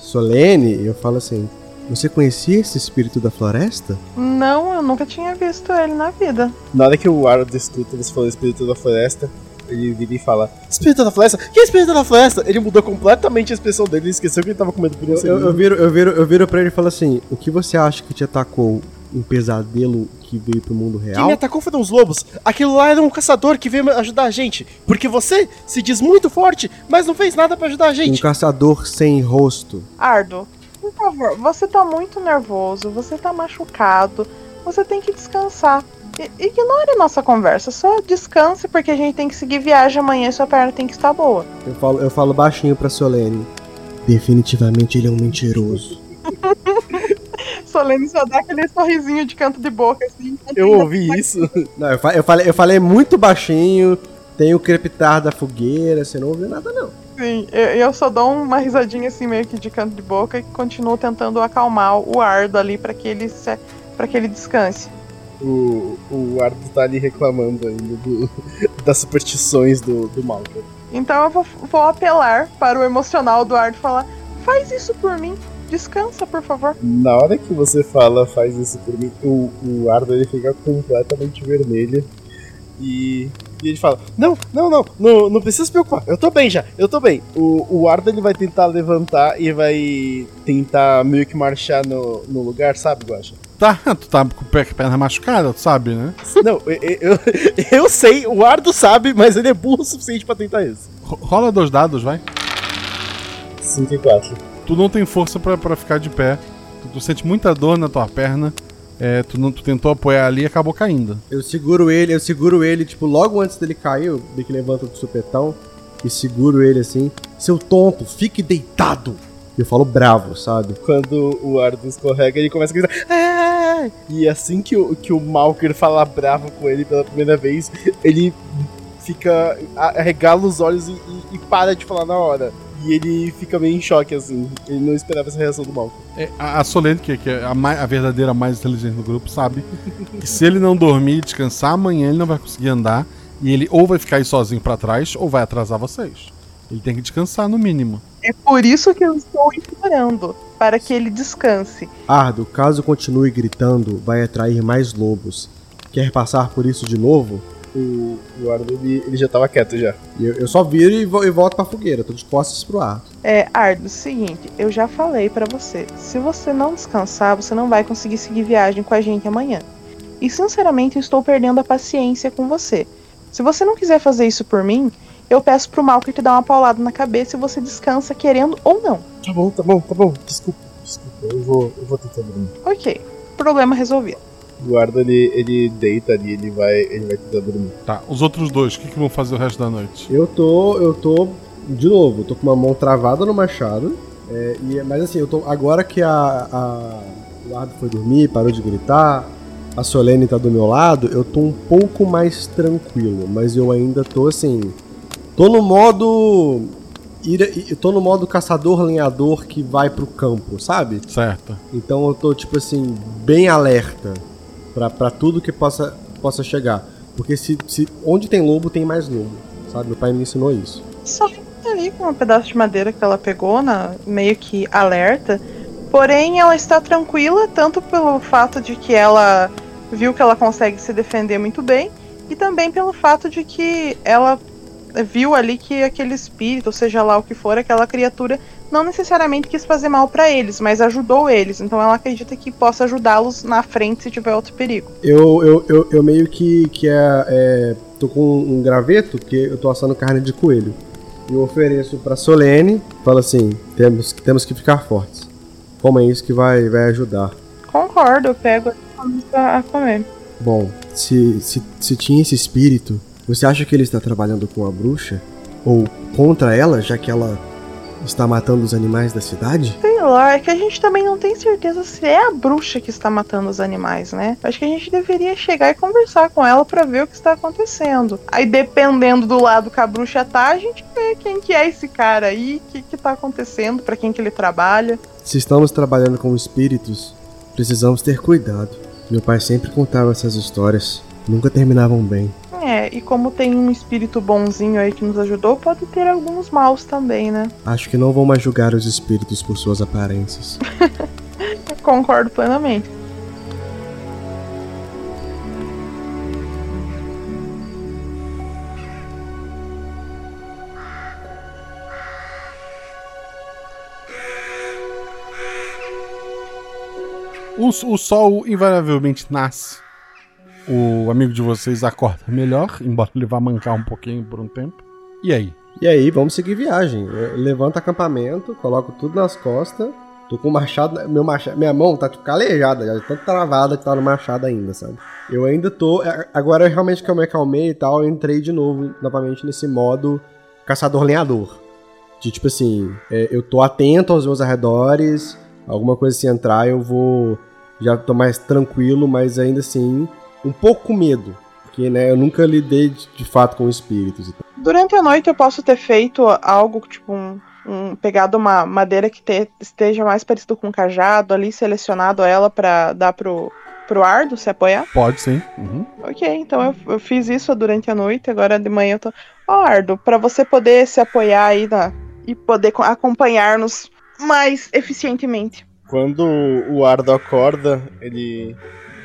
Solene e eu falo assim. Você conhecia esse espírito da floresta? Não, eu nunca tinha visto ele na vida. Na hora que o Ardo escuta você falou espírito da floresta, ele vira e fala: Espírito da floresta? Que espírito da floresta? Ele mudou completamente a expressão dele e esqueceu que ele tava com medo por um Eu, eu, viro, eu, viro, eu viro pra ele e falo assim: O que você acha que te atacou? Um pesadelo que veio pro mundo Quem real? me atacou foram os lobos. Aquilo lá era um caçador que veio ajudar a gente. Porque você se diz muito forte, mas não fez nada pra ajudar a Um gente. caçador sem rosto. Ardo, por favor, você tá muito nervoso, você tá machucado, você tem que descansar. Ignore a nossa conversa, só descanse porque a gente tem que seguir viagem amanhã e sua perna tem que estar boa. Eu falo, eu falo baixinho pra Solene. Definitivamente ele é um mentiroso. Solene só dá aquele sorrisinho de canto de boca assim. Eu ouvi isso. Não, eu, fa- eu falei, eu falei muito baixinho. Tem o crepitar da fogueira, você não ouviu nada não. Sim, eu, eu só dou uma risadinha assim meio que de canto de boca e continuo tentando acalmar o Ardo ali pra que ele se, para que ele descanse. O, o Ardo tá ali reclamando ainda do- das superstições do, do Malcolm. Então eu vou, vou apelar para o emocional do Ardo e falar: faz isso por mim, descansa por favor. Na hora que você fala, faz isso por mim, o, o Ardo ele fica completamente vermelho. E, e ele fala: Não, não, não, não, não precisa se preocupar, eu tô bem já, eu tô bem. O, o Ardo ele vai tentar levantar e vai tentar meio que marchar no, no lugar, sabe, Guacha? Tá, tu tá com o pé- perna machucada, tu sabe, né? Não, eu, eu, eu sei, o Ardo sabe, mas ele é burro o suficiente pra tentar isso. Ro- Rola dois dados, vai. 5 e 4. Tu não tem força pra, pra ficar de pé. Tu, tu sente muita dor na tua perna. É, tu, não, tu tentou apoiar ali e acabou caindo. Eu seguro ele, eu seguro ele, tipo, logo antes dele cair, eu meio que levanta do supetão e seguro ele assim. Seu tonto, fique deitado! E eu falo bravo, sabe? Quando o Ardo escorrega, ele começa a gritar. "Ah!" E assim que o, que o Malker fala bravo com ele pela primeira vez, ele fica. arregala os olhos e, e- e para de falar na hora. E ele fica meio em choque, assim. Ele não esperava essa reação do Malcolm. É, a, a Solene, que, que é a, a verdadeira mais inteligente do grupo, sabe que se ele não dormir e descansar amanhã, ele não vai conseguir andar. E ele ou vai ficar aí sozinho pra trás ou vai atrasar vocês. Ele tem que descansar no mínimo. É por isso que eu estou implorando, para que ele descanse. Ardo, caso continue gritando, vai atrair mais lobos. Quer passar por isso de novo? O, o Ardo, ele, ele já tava quieto já. E Eu, eu só viro e, vo- e volto pra fogueira, tô de costas pro ar. É, Ardo, seguinte, eu já falei pra você. Se você não descansar, você não vai conseguir seguir viagem com a gente amanhã. E sinceramente, eu estou perdendo a paciência com você. Se você não quiser fazer isso por mim, eu peço pro Malker te dar uma paulada na cabeça e você descansa querendo ou não. Tá bom, tá bom, tá bom. Desculpa, desculpa. Eu vou, eu vou tentar dormir. Ok, problema resolvido. O Ardo, ele, ele deita ali, ele vai, ele vai tentar dormir. Tá, os outros dois, o que, que vão fazer o resto da noite? Eu tô. Eu tô. De novo, eu tô com uma mão travada no machado. é, e, mas assim, eu tô. Agora que a, a, o Ardo foi dormir, parou de gritar, a Solene tá do meu lado, eu tô um pouco mais tranquilo. Mas eu ainda tô assim. Tô no modo. ir- Eu tô no modo caçador-lenhador que vai pro campo, sabe? Certo. Então eu tô, tipo assim, bem alerta pra, pra tudo que possa, possa chegar. Porque se, se onde tem lobo, tem mais lobo. Sabe? Meu pai me ensinou isso. Só tá ali com um pedaço de madeira que ela pegou, na, meio que alerta. Porém, ela está tranquila, tanto pelo fato de que ela viu que ela consegue se defender muito bem, e também pelo fato de que ela viu ali que aquele espírito, ou seja lá o que for, aquela criatura, não necessariamente quis fazer mal pra eles, mas ajudou eles. Então ela acredita que possa ajudá-los na frente se tiver outro perigo. Eu, eu, eu, eu meio que, que é, é, tô com um graveto, porque eu tô assando carne de coelho. E eu ofereço pra Solene, falo assim, temos, temos que ficar fortes. Como é isso que vai, vai ajudar? Concordo, eu pego e começo a comer. Bom, se, se, se tinha esse espírito, você acha que ele está trabalhando com a bruxa? Ou contra ela, já que ela está matando os animais da cidade? Sei lá, é que a gente também não tem certeza se é a bruxa que está matando os animais, né? Acho que a gente deveria chegar e conversar com ela pra ver o que está acontecendo. Aí, dependendo do lado que a bruxa tá, a gente vê quem que é esse cara aí, o que que tá acontecendo, pra quem que ele trabalha. Se estamos trabalhando com espíritos, precisamos ter cuidado. Meu pai sempre contava essas histórias, nunca terminavam bem. É, e como tem um espírito bonzinho aí que nos ajudou, pode ter alguns maus também, né? Acho que não vou mais julgar os espíritos por suas aparências. Concordo plenamente. O, o sol invariavelmente nasce. O amigo de vocês acorda melhor, embora ele vá mancar um pouquinho por um tempo. E aí? E aí, vamos seguir viagem. Eu levanto acampamento, coloco tudo nas costas. Tô com o machado, meu machado, minha mão tá tipo calejada, já tá travada que tá no machado ainda, sabe? Eu ainda tô, é, agora realmente que eu me acalmei e tal, eu entrei de novo, novamente nesse modo caçador-lenhador. De tipo assim, é, eu tô atento aos meus arredores, alguma coisa se entrar eu vou, já tô mais tranquilo, mas ainda assim, um pouco com medo. Porque, né, eu nunca lidei de, de fato com espíritos e tal. Durante a noite eu posso ter feito algo, tipo, um, um- pegado uma madeira que te- esteja mais parecido com um cajado ali, selecionado ela pra dar pro, pro Ardo se apoiar. Pode sim. Uhum. Ok, então eu, eu fiz isso durante a noite, agora de manhã eu tô. Ó, Ardo, pra você poder se apoiar aí na, e poder co- acompanhar-nos mais eficientemente. Quando o Ardo acorda, ele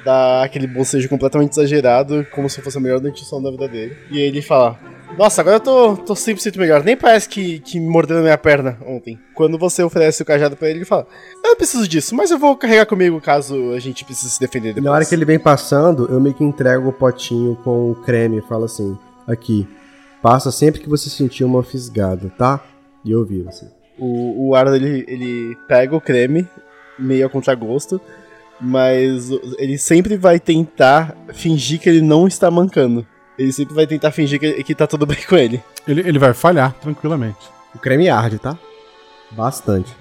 dá aquele bocejo completamente exagerado, como se fosse a melhor dentição da vida dele. E aí ele fala: Nossa, agora eu tô, tô 100% melhor. Nem parece que, que me mordeu na minha perna ontem. Quando você oferece o cajado pra ele, ele fala: Eu não preciso disso, mas eu vou carregar comigo caso a gente precise se defender depois. Na hora que ele vem passando, eu meio que entrego o potinho com o creme e falo assim: aqui, passa sempre que você sentir uma fisgada, tá? E eu viro assim. O, o Ardo ele, ele pega o creme, meio a contragosto, mas ele sempre vai tentar fingir que ele não está mancando. Ele sempre vai tentar fingir que, que tá tudo bem com ele. Ele, ele vai falhar tranquilamente. O creme arde, tá? Bastante.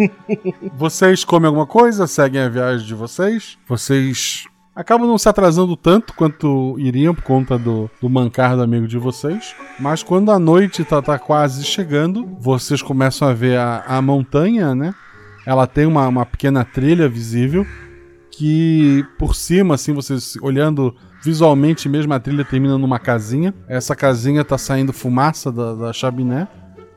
Vocês comem alguma coisa? Seguem a viagem de vocês? Vocês acabam não se atrasando tanto quanto iriam por conta do, do mancar do amigo de vocês. Mas quando a noite tá, tá quase chegando, vocês começam a ver a, a montanha, né? Ela tem uma, uma pequena trilha visível que por cima, assim, vocês olhando visualmente mesmo, a trilha termina numa casinha. Essa casinha tá saindo fumaça da, da chaminé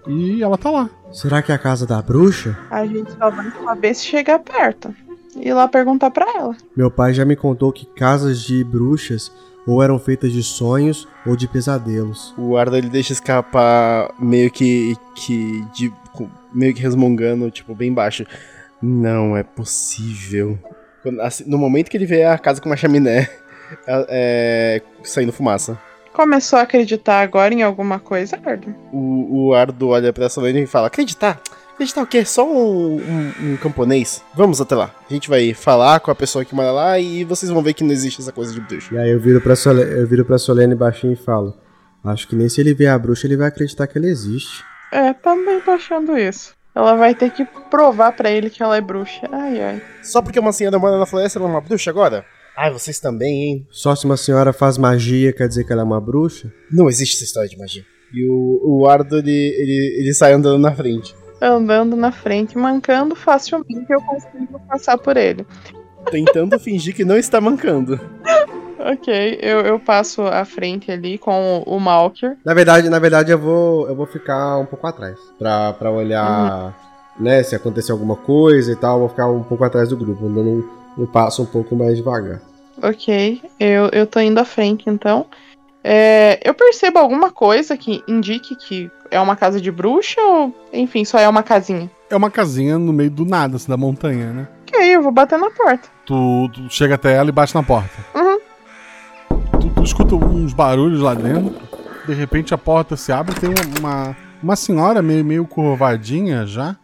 e ela tá lá. Será que é a casa da bruxa? A gente só vai saber se chegar perto. E ir lá perguntar pra ela. Meu pai já me contou que casas de bruxas ou eram feitas de sonhos ou de pesadelos. O Ardo ele deixa escapar meio que. que de, meio que resmungando, tipo, bem baixo. Não é possível. Quando- assim, no momento que ele vê a casa com uma chaminé é, é, saindo fumaça. Começou a acreditar agora em alguma coisa, Ardo? O, o Ardo olha pra Solene e fala: Acreditar? Acreditar o quê? Só um, um, um camponês? Vamos até lá. A gente vai falar com a pessoa que mora lá e vocês vão ver que não existe essa coisa de bruxo. E aí eu viro pra Solene, eu viro pra Solene baixinho e falo: Acho que nem se ele ver a bruxa ele vai acreditar que ela existe. É, também tô achando isso. Ela vai ter que provar pra ele que ela é bruxa. Ai, ai. Só porque uma senhora mora na floresta, ela é uma bruxa agora? Ai, vocês também, hein? Só se uma senhora faz magia quer dizer que ela é uma bruxa? Não existe essa história de magia. E o, o Ardo, ele, ele, ele sai andando na frente. Andando na frente, mancando facilmente, eu consigo passar por ele. Tentando fingir que não está mancando. Ok, eu, eu passo à frente ali com o, o Malker. Na verdade, na verdade eu vou eu vou ficar um pouco atrás pra, pra olhar, né, se acontecer alguma coisa e tal, eu vou ficar um pouco atrás do grupo, dando um, um passo um pouco mais devagar. Ok, eu, eu tô indo à frente então. É, eu percebo alguma coisa que indique que é uma casa de bruxa ou, enfim, só é uma casinha? É uma casinha no meio do nada, assim, da montanha, né? Ok, eu vou bater na porta. Tu, tu chega até ela e bate na porta. Uhum. Escuta uns barulhos lá dentro. De repente a porta se abre e tem uma, uma senhora meio, meio curvadinha já.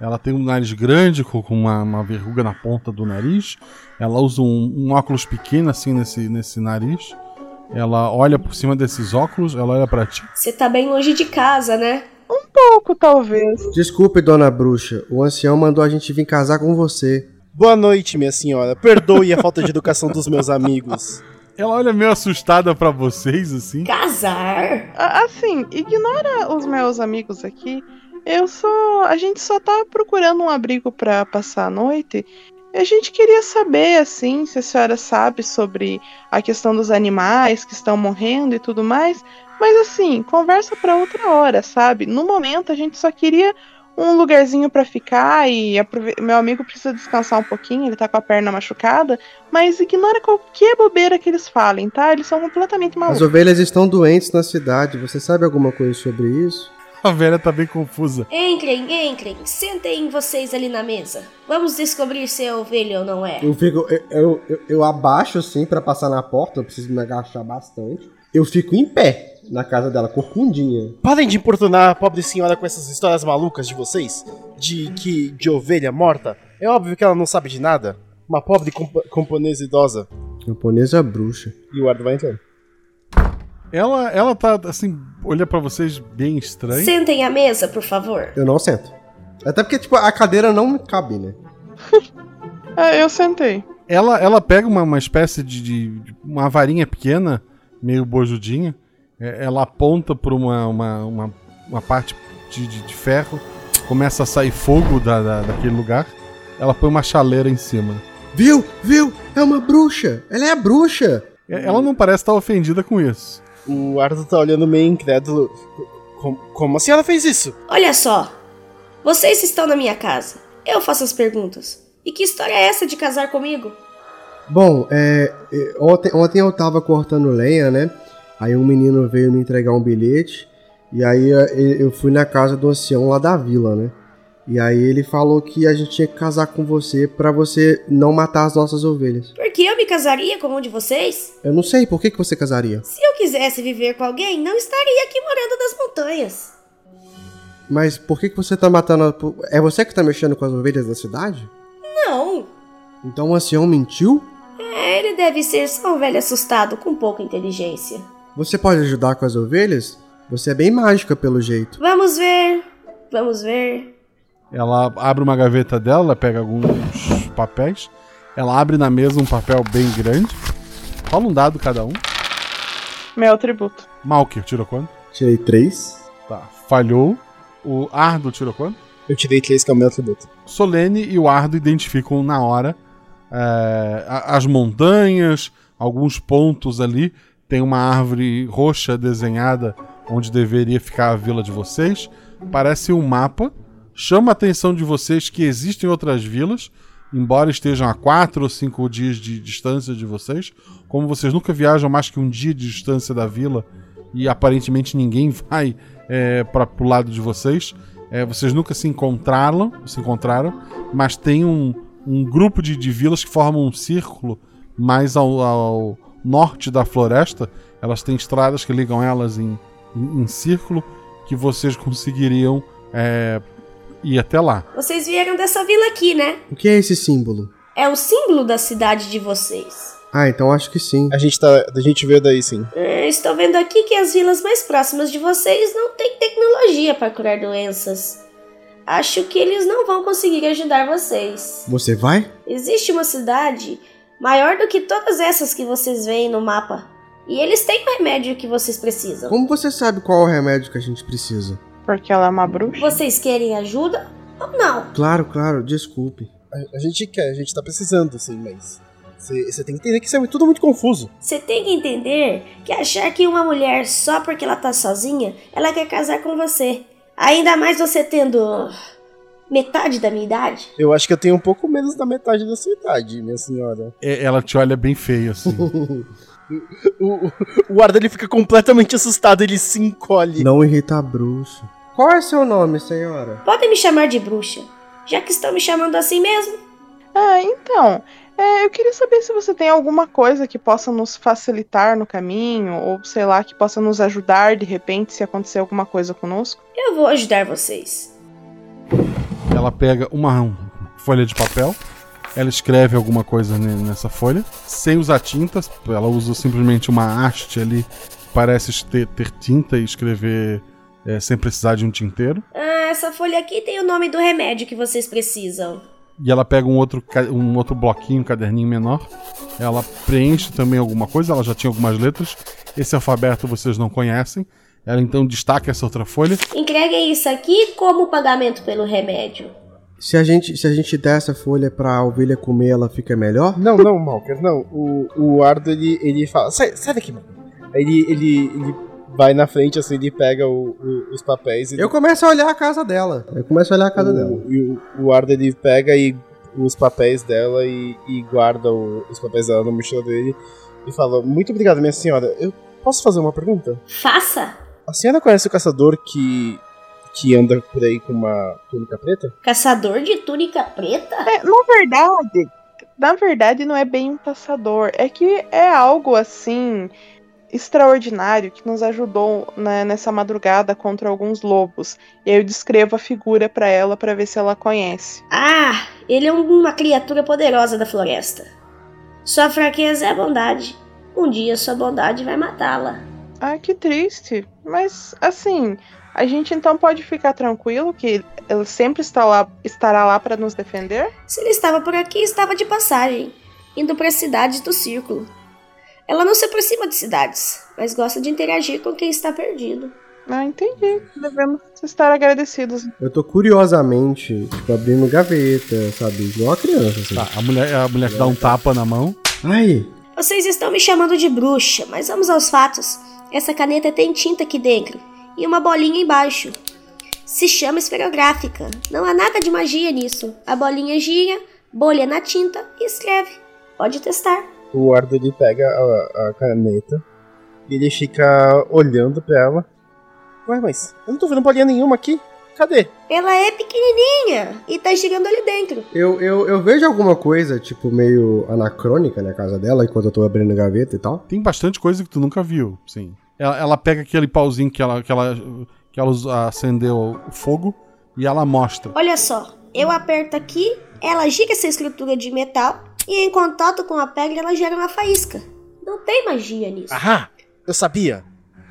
Ela tem um nariz grande, com uma, uma verruga na ponta do nariz. Ela usa um, um óculos pequeno assim nesse, nesse nariz. Ela olha por cima desses óculos, ela olha pra ti. Você tá bem longe de casa, né? Um pouco, talvez. Desculpe, dona bruxa, o ancião mandou a gente vir casar com você. Boa noite, minha senhora. Perdoe a falta de educação dos meus amigos. Ela olha meio assustada pra vocês, assim. Casar? Assim, ignora os meus amigos aqui. Eu só. A gente só tá procurando um abrigo pra passar a noite. E a gente queria saber, assim, se a senhora sabe sobre a questão dos animais que estão morrendo e tudo mais. Mas assim, conversa pra outra hora, sabe? No momento a gente só queria um lugarzinho pra ficar e meu amigo precisa descansar um pouquinho, ele tá com a perna machucada, mas ignora qualquer bobeira que eles falem, tá? Eles são completamente As malucos. ovelhas estão doentes na cidade, você sabe alguma coisa sobre isso? A velha tá bem confusa. Entrem, entrem. Sentem vocês ali na mesa. Vamos descobrir se é ovelha ou não é. Eu fico. Eu, eu, eu- eu abaixo assim pra passar na porta, eu preciso me agachar bastante. Eu fico em pé na casa dela, corcundinha. Parem de importunar a pobre senhora com essas histórias malucas de vocês. De que. de ovelha morta. É óbvio que ela não sabe de nada. Uma pobre compa camponesa idosa. Camponesa bruxa. E o Ardo vai entrando. Ela, ela tá, assim, olha pra vocês bem estranho. Sentem à mesa, por favor. Eu não sento. Até porque, tipo, a cadeira não me cabe, né? É, eu sentei. Ela, ela pega uma, uma espécie de, de- de- uma varinha pequena, meio bojudinha. É, ela aponta pra uma, uma, uma, uma parte de, de- de ferro. Começa a sair fogo da, da- daquele lugar. Ela põe uma chaleira em cima. Viu? Viu? É uma bruxa! Ela é a bruxa! É, Ela não parece estar ofendida com isso. O Ardo tá olhando meio incrédulo. Como, como a senhora fez isso? Olha só. Vocês estão na minha casa. Eu faço as perguntas. E que história é essa de casar comigo? Bom, é, é, ontem, ontem eu tava cortando lenha, né? Aí um menino veio me entregar um bilhete. E aí é, eu fui na casa do ancião lá da vila, né? E aí ele falou que a gente tinha que casar com você pra você não matar as nossas ovelhas. Porque eu me casaria com um de vocês? Eu não sei, por que, que você casaria? Se eu quisesse viver com alguém, não estaria aqui morando nas montanhas. Mas por que, que você tá matando. a- É você que tá mexendo com as ovelhas da cidade? Não. Então o ancião mentiu? É, ele deve ser só um velho assustado com pouca inteligência. Você pode ajudar com as ovelhas? Você é bem mágica pelo jeito. Vamos ver. Vamos ver. Ela abre uma gaveta dela, ela pega alguns papéis. Ela abre na mesa um papel bem grande. Rola um dado cada um. Meu atributo. Malker tirou quanto? Tirei três. Tá. Falhou. O Ardo tirou quanto? Eu tirei três, que é o meu atributo. Solene e o Ardo identificam na hora é, as montanhas, alguns pontos ali. Tem uma árvore roxa desenhada onde deveria ficar a vila de vocês. Parece um mapa. Chama a atenção de vocês que existem outras vilas, embora estejam a quatro ou cinco dias de distância de vocês. Como vocês nunca viajam mais que um dia de distância da vila e aparentemente ninguém vai é, para o lado de vocês, é, vocês nunca se encontraram, se encontraram, mas tem um, um grupo de, de vilas que formam um círculo mais ao, ao norte da floresta. Elas têm estradas que ligam elas em, em, em círculo que vocês conseguiriam é, ir até lá. Vocês vieram dessa vila aqui, né? O que é esse símbolo? É o símbolo da cidade de vocês. Ah, então acho que sim. A gente, tá, a gente veio daí sim. É, estou vendo aqui que as vilas mais próximas de vocês não têm tecnologia para curar doenças. Acho que eles não vão conseguir ajudar vocês. Você vai? Existe uma cidade maior do que todas essas que vocês veem no mapa. E eles têm o remédio que vocês precisam. Como você sabe qual é o remédio que a gente precisa? Porque ela é uma bruxa. Vocês querem ajuda ou não? Claro, claro, desculpe. A, a gente quer, a gente tá precisando, assim, mas. Você tem que entender que isso é tudo muito confuso. Você tem que entender que achar que uma mulher só porque ela tá sozinha, ela quer casar com você. Ainda mais você tendo metade da minha idade. Eu acho que eu tenho um pouco menos da metade da sua idade, minha senhora. É, ela te olha bem feio assim. o, o, o Arda ele fica completamente assustado, ele se encolhe. Não irrita a bruxa. Qual é seu nome, senhora? Podem me chamar de bruxa, já que estão me chamando assim mesmo. Ah, então. É, eu queria saber se você tem alguma coisa que possa nos facilitar no caminho, ou sei lá, que possa nos ajudar de repente se acontecer alguma coisa conosco. Eu vou ajudar vocês. Ela pega uma folha de papel, ela escreve alguma coisa ne- nessa folha, sem usar tintas, ela usa simplesmente uma haste ali, parece ter, ter tinta e escrever é, sem precisar de um tinteiro. Ah, essa folha aqui tem o nome do remédio que vocês precisam. E ela pega um outro, um outro bloquinho, um caderninho menor. Ela preenche também alguma coisa, ela já tinha algumas letras. Esse alfabeto vocês não conhecem. Ela então destaca essa outra folha. Entreguem isso aqui como pagamento pelo remédio. Se a gente, se a gente der essa folha pra ovelha comer, ela fica melhor? Não, não, Malker, não. O, o Ardo ele, ele fala: sai, sai daqui, mano. Aí ele, ele, ele vai na frente, assim, ele pega o- o- os papéis. Ele, Eu começo a olhar a casa dela. Eu começo a olhar a casa o, dela. E o, o Ardo ele pega e, os papéis dela e, e guarda o- os papéis dela na mochila dele e fala: Muito obrigado, minha senhora. Eu posso fazer uma pergunta? Faça! A senhora conhece o caçador que, que anda por aí com uma túnica preta? Caçador de túnica preta? É, na verdade, na verdade não é bem um caçador, é que é algo assim extraordinário que nos ajudou né, nessa madrugada contra alguns lobos. E aí eu descrevo a figura pra ela pra ver se ela conhece. Ah, ele é uma criatura poderosa da floresta. Sua fraqueza é a bondade. Um dia sua bondade vai matá-la. Ah, que triste. Mas assim, a gente então pode ficar tranquilo que ele sempre está lá, estará lá pra nos defender? Se ele estava por aqui, estava de passagem, indo para as cidades do círculo. Ela não se aproxima de cidades, mas gosta de interagir com quem está perdido. Ah, entendi. Devemos estar agradecidos. Eu tô curiosamente, tipo, abrindo gaveta, sabe? Igual a criança, assim. Tá, a mulher, a mulher dá um tapa na mão. Ai, Vocês estão me chamando de bruxa, mas vamos aos fatos. Essa caneta tem tinta aqui dentro e uma bolinha embaixo. Se chama esferográfica. Não há nada de magia nisso. A bolinha gira, bolha na tinta e escreve. Pode testar. O Ardo ele pega a, a caneta e ele fica olhando pra ela. Ué, mas eu não tô vendo bolinha nenhuma aqui. Cadê? Ela é pequenininha e tá girando ali dentro. eu, eu, eu vejo alguma coisa, tipo, meio anacrônica na casa dela, enquanto eu tô abrindo gaveta e tal. Tem bastante coisa que tu nunca viu, sim. Ela, ela pega aquele pauzinho que ela, que ela, que ela acendeu o fogo e ela mostra. Olha só, eu aperto aqui, ela gira essa estrutura de metal e em contato com a pele ela gera uma faísca. Não tem magia nisso. Ahá! Eu sabia!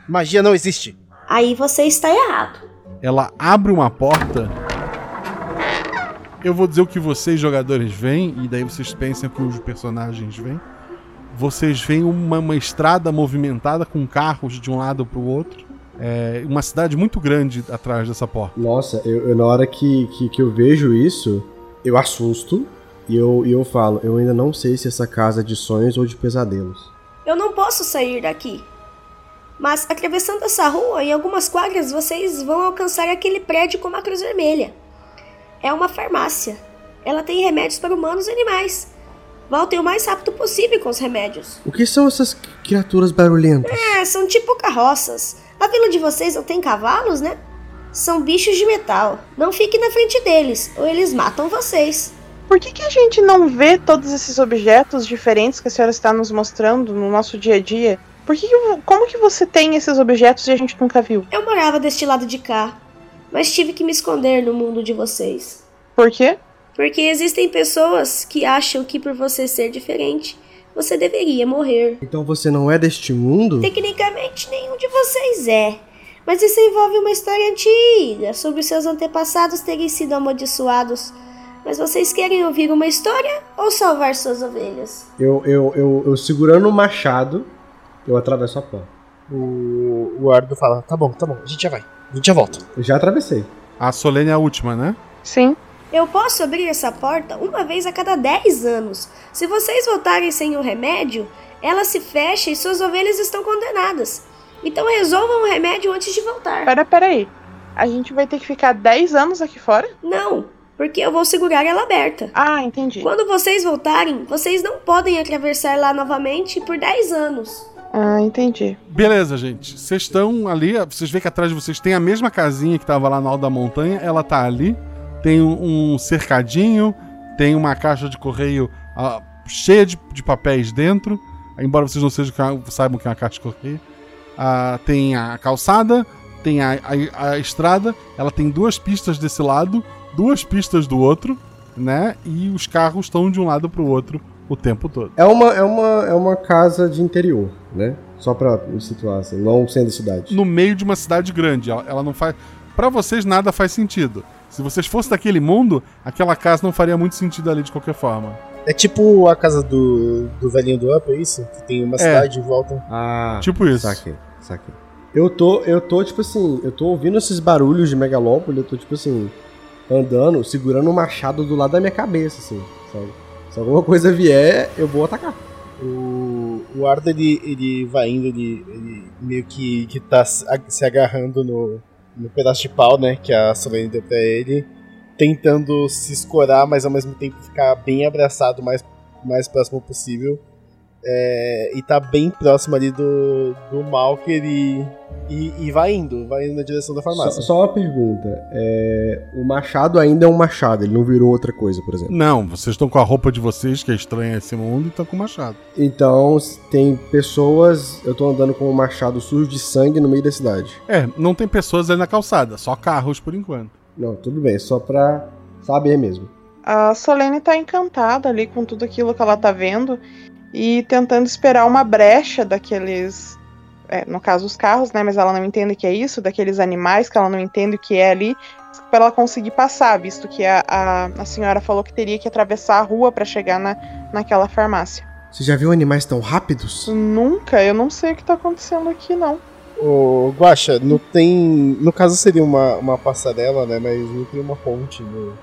Magia não existe. Aí você está errado. Ela abre uma porta Eu vou dizer o que vocês, jogadores, veem, e daí vocês pensam que os personagens veem. Vocês veem uma, uma estrada movimentada com carros de um lado para o outro. É, uma cidade muito grande atrás dessa porta. Nossa, eu, eu- na hora que, que, que eu vejo isso, eu assusto e eu, e eu falo, eu ainda não sei se essa casa é de sonhos ou de pesadelos. Eu não posso sair daqui. Mas atravessando essa rua, em algumas quadras, vocês vão alcançar aquele prédio com uma cruz vermelha. É uma farmácia. Ela tem remédios para humanos e animais. Voltem o mais rápido possível com os remédios. O que são essas criaturas barulhentas? É, são tipo carroças. A vila de vocês não tem cavalos, né? São bichos de metal. Não fique na frente deles, ou eles matam vocês. Por que, que a gente não vê todos esses objetos diferentes que a senhora está nos mostrando no nosso dia a dia? Por que, como que você tem esses objetos e a gente nunca viu? Eu morava deste lado de cá, mas tive que me esconder no mundo de vocês. Por quê? Porque existem pessoas que acham que por você ser diferente, você deveria morrer. Então você não é deste mundo? Tecnicamente, nenhum de vocês é. Mas isso envolve uma história antiga sobre seus antepassados terem sido amaldiçoados. Mas vocês querem ouvir uma história ou salvar suas ovelhas? Eu, eu, eu, eu segurando o machado, eu atravesso a porta. O, o Ardo fala: tá bom, tá bom, a gente já vai. A gente já volta. Eu já atravessei. A Solene é a última, né? Sim. Eu posso abrir essa porta uma vez a cada 10 anos. Se vocês voltarem sem o remédio, ela se fecha e suas ovelhas estão condenadas. Então resolvam o remédio antes de voltar. Pera, pera aí. A gente vai ter que ficar 10 anos aqui fora? Não, porque eu vou segurar ela aberta. Ah, entendi. Quando vocês voltarem, vocês não podem atravessar lá novamente por 10 anos. Ah, entendi. Beleza, gente. Vocês estão ali, vocês veem que atrás de vocês tem a mesma casinha que tava lá no alto da montanha, ela tá ali. Tem um, cercadinho, tem uma caixa de correio ah, cheia de, de papéis dentro, embora vocês não sejam, que- saibam que é uma caixa de correio. Ah, tem a calçada, tem a, a- a estrada, ela tem duas pistas desse lado, duas pistas do outro, né? E os carros estão de um lado pro outro o tempo todo. É uma, é uma, é uma casa de interior, né? Só pra me situar, assim, não sendo cidade. no meio de uma cidade grande. Ela, ela não faz. Pra vocês nada faz sentido. Se vocês fossem daquele mundo, aquela casa não faria muito sentido ali de qualquer forma. É tipo a casa do, do velhinho do Up, é isso? Que tem uma É. cidade em volta. Ah, Tipo isso. Saquei, saquei. Eu tô, eu tô, tipo assim, eu tô ouvindo esses barulhos de megalópole, eu tô, tipo assim, andando, segurando um machado do lado da minha cabeça, assim, sabe? Se alguma coisa vier, eu vou atacar. O, o Ardo ele, ele vai indo, ele, ele meio que, que tá se agarrando no, no pedaço de pau, né? Que a Solene deu pra ele. Tentando se escorar, mas ao mesmo tempo ficar bem abraçado, o mais, mais próximo possível. É, e tá bem próximo ali do, do Malker e, e, e vai indo, vai indo na direção da Só, farmácia. só uma pergunta, é, o machado ainda é um machado, ele não virou outra coisa, por exemplo. Não, vocês estão com a roupa de vocês, que é estranha esse mundo, e estão com o machado. Então, tem pessoas, eu tô andando com um machado sujo de sangue no meio da cidade. É, não tem pessoas ali na calçada, só carros por enquanto. Não, tudo bem, só pra saber mesmo. A Solene tá encantada ali com tudo aquilo que ela tá vendo e tentando esperar uma brecha daqueles. é, no caso, os carros, né? Mas ela não entende que é isso, daqueles animais que ela não entende o que é ali, para ela conseguir passar, visto que a, a, a senhora falou que teria que atravessar a rua para chegar na, naquela farmácia. Você já viu animais tão rápidos? Nunca, eu não sei o que tá acontecendo aqui, não. Ô, Guaxa, não tem. No caso seria uma, uma passarela, né? Mas não tem uma ponte no-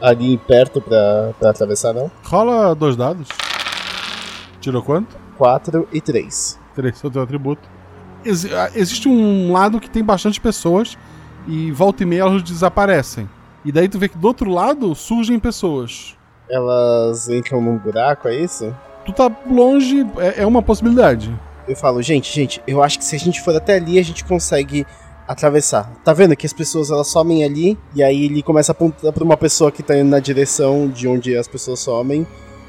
ali perto pra, pra atravessar, não? Rola dois dados. Tirou quanto? 4 e 3. Três, seu teu atributo. Exi- ah, existe um lado que tem bastante pessoas e volta e meia elas desaparecem. E daí tu vê que do outro lado surgem pessoas. Elas entram num buraco, é isso? Tu tá longe, é, é uma possibilidade. Eu falo, gente, gente, eu acho que se a gente for até ali, a gente consegue atravessar. Tá vendo que as pessoas elas somem ali, e aí ele começa a apontar pra uma pessoa que tá indo na direção de onde as pessoas somem.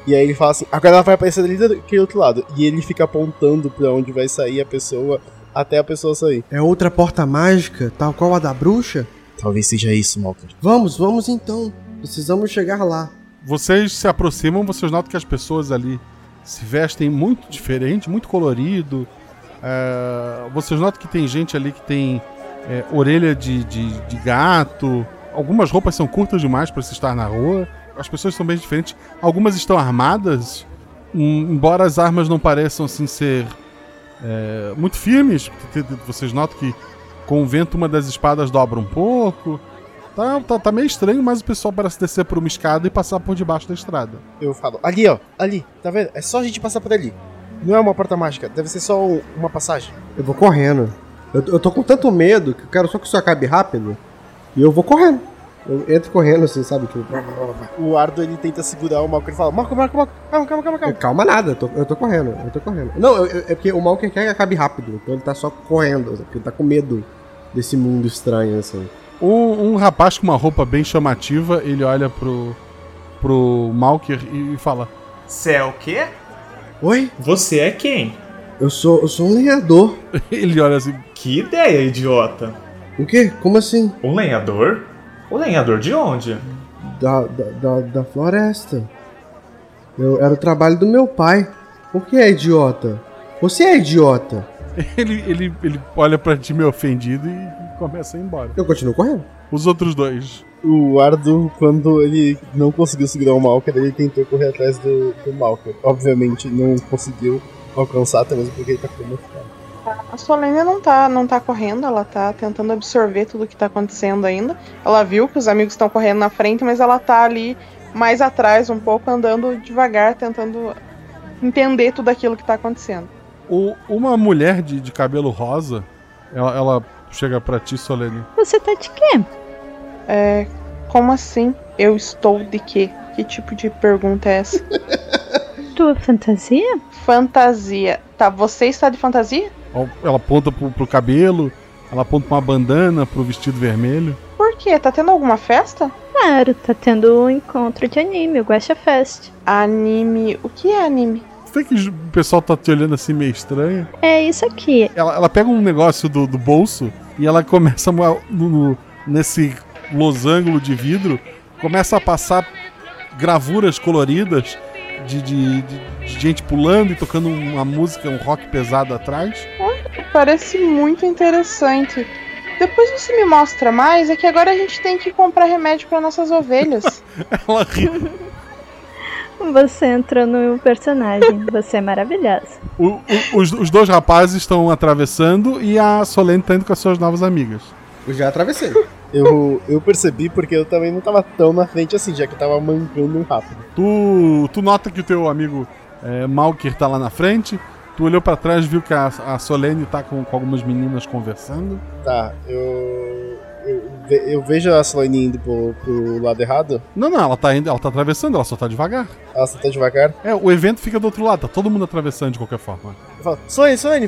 E aí ele fala assim, agora ela vai aparecer ali daquele outro lado. E ele fica apontando pra onde vai sair a pessoa até a pessoa sair. É outra porta mágica, tal qual a da bruxa? Talvez seja isso, Malcolm. Vamos, vamos então. Precisamos chegar lá. Vocês se aproximam, vocês notam que as pessoas ali se vestem muito diferente, muito colorido. É, vocês notam que tem gente ali que tem é, orelha de, de, de gato, algumas roupas são curtas demais para se estar na rua. As pessoas são bem diferentes. Algumas estão armadas, hum, embora as armas não pareçam assim ser é, muito firmes. Vocês notam que com o vento uma das espadas dobra um pouco. Tá, tá, tá meio estranho, mas o pessoal parece descer por uma escada e passar por debaixo da estrada. Eu falo, ali ó, ali, tá vendo? É só a gente passar por ali. Não é uma porta mágica, deve ser só um- uma passagem. Eu vou correndo. Eu, eu tô com tanto medo que eu quero só que isso acabe rápido. E eu vou correndo. Eu entro correndo, assim, sabe? Tipo, O Ardo ele tenta segurar o Malco, ele fala, Malco, Malco, Malco, calma, calma, calma, calma. calma nada, eu tô, eu tô correndo, eu tô correndo. Não, eu- eu- é porque o Malker quer que acabe rápido, então ele tá só correndo, porque ele tá com medo desse mundo estranho, assim. Um, um rapaz com uma roupa bem chamativa, ele olha pro, pro Malker e fala: Você é o quê? Oi? Você é quem? Eu sou, eu sou um lenhador. ele olha assim. Que ideia, idiota. O quê? Como assim? Um lenhador? O lenhador de onde? Da, da, da, da floresta. Eu, era o trabalho do meu pai. Por que é idiota? Você é idiota. Ele, ele, ele olha pra ti meio ofendido e começa a ir embora. Eu continuo correndo. Os outros dois. O Ardo, quando ele não conseguiu segurar o Malker, ele tentou correr atrás do, do Malker. Obviamente não conseguiu alcançar, até mesmo porque ele tá camuflado. A Solene não tá, não tá correndo, ela tá tentando absorver tudo que tá acontecendo ainda. Ela viu que os amigos estão correndo na frente, mas ela tá ali mais atrás um pouco, andando devagar, tentando entender tudo aquilo que tá acontecendo. O- uma mulher de, de cabelo rosa, ela, ela chega pra ti, Solene. Você tá de quê? É. Como assim? Eu estou de quê? Que tipo de pergunta é essa? Tua fantasia? Fantasia. Tá, você está de fantasia? Ela aponta pro, pro cabelo, ela aponta pra uma bandana, pro vestido vermelho. Por quê? Tá tendo alguma festa? Claro, tá tendo um encontro de anime, o Guacha Fest. Anime. O que é anime? Você vê que o pessoal tá te olhando assim meio estranho. É isso aqui. Ela, ela pega um negócio do, do bolso e ela começa no- no- nesse losango de vidro, começa a passar gravuras coloridas de, de- de- de gente pulando e tocando uma música, um rock pesado atrás. Parece muito interessante. Depois você me mostra mais, é que agora a gente tem que comprar remédio para nossas ovelhas. Ela ri. Você entrou no personagem, você é maravilhosa. O- o- os, os dois rapazes estão atravessando e a Solene tá indo com as suas novas amigas. Eu já atravessei. Eu, eu percebi porque eu também não tava tão na frente assim, já que eu tava mancando rápido. Tu, tu nota que o teu amigo é, Malker tá lá na frente. Tu olhou pra trás, viu que a, a Solene tá com, com algumas meninas conversando. Tá, eu. Eu, eu vejo a Solane indo pro, pro lado errado. Não, não, ela tá indo, ela tá atravessando, ela só tá devagar. Ela só tá devagar. É, o evento fica do outro lado, tá todo mundo atravessando de qualquer forma. Eu falo,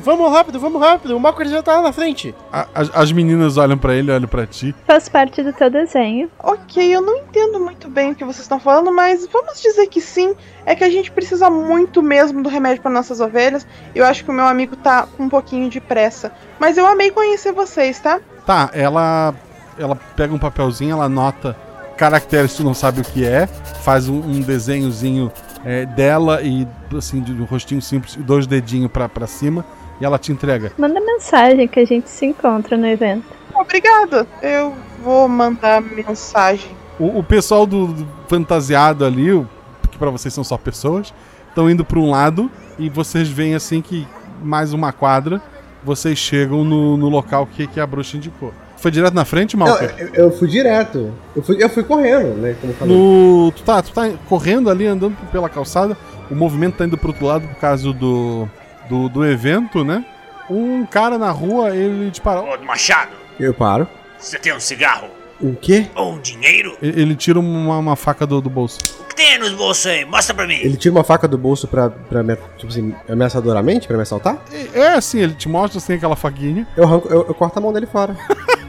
vamos rápido, vamos rápido. O Malcolm já tá lá na frente. A- as, as meninas olham pra ele, olham pra ti. Faz parte do teu desenho. ok, eu não entendo muito bem o que vocês estão falando, mas vamos dizer que sim. É que a gente precisa muito mesmo do remédio para nossas ovelhas. Eu acho que o meu amigo tá com um pouquinho de pressa. Mas eu amei conhecer vocês, tá? Tá, ela ela pega um papelzinho, ela anota caracteres que tu não sabe o que é, faz um, um desenhozinho é, dela e assim de um rostinho simples e dois dedinhos pra, pra cima e ela te entrega. Manda mensagem que a gente se encontra no evento. Obrigada. Eu vou mandar mensagem. O, o pessoal do, do fantasiado ali, que pra vocês são só pessoas, estão indo pra um lado e vocês veem assim que mais uma quadra, vocês chegam no, no local que, que a bruxa indicou. Foi direto na frente, Malker? eu, eu fui direto. Eu fui, eu fui correndo, né? Como eu falei. No, tu, tá, tu tá correndo ali, andando pela calçada, o movimento tá indo pro outro lado por causa do, do, do evento, né? Um cara na rua, ele dispara. Ô, Machado, Eu paro. você tem um cigarro? O quê? Ou um dinheiro? Ele, ele tira uma, uma faca do, do bolso. O que tem nos bolsos aí? Mostra pra mim. Ele tira uma faca do bolso pra, pra me, tipo assim, ameaçadoramente, pra me assaltar? É assim, ele te mostra assim aquela faquinha. Eu, arranco, eu, eu corto a mão dele fora.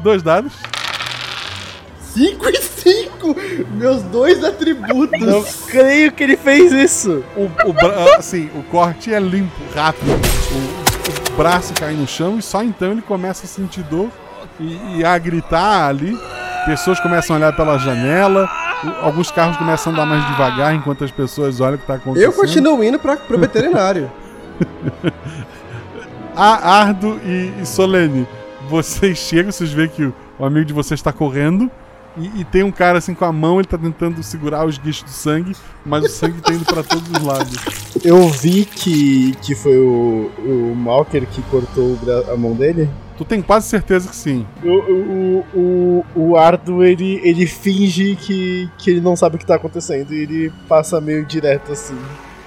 Dois dados. 5 e 5! Meus dois atributos! Não creio que ele fez isso. O, o bra- assim, o corte é limpo, rápido. O, o braço cai no chão e só então ele começa a sentir dor e, e a gritar ali. Pessoas começam a olhar pela janela. o- Alguns carros começam a andar mais devagar enquanto as pessoas olham o que tá acontecendo. Eu continuo indo pra, pro veterinário. A Ardo e, e Solene, vocês chegam, vocês veem que o, amigo de vocês está correndo e, e tem um cara assim com a mão, ele tá tentando segurar os guichos do sangue, mas o sangue tá indo pra todos os lados. Eu vi que, que foi o, o Malker que cortou a mão dele. Tu tem quase certeza que sim. O, o, o, o Ardo, ele, ele finge que, que ele não sabe o que tá acontecendo e ele passa meio direto assim,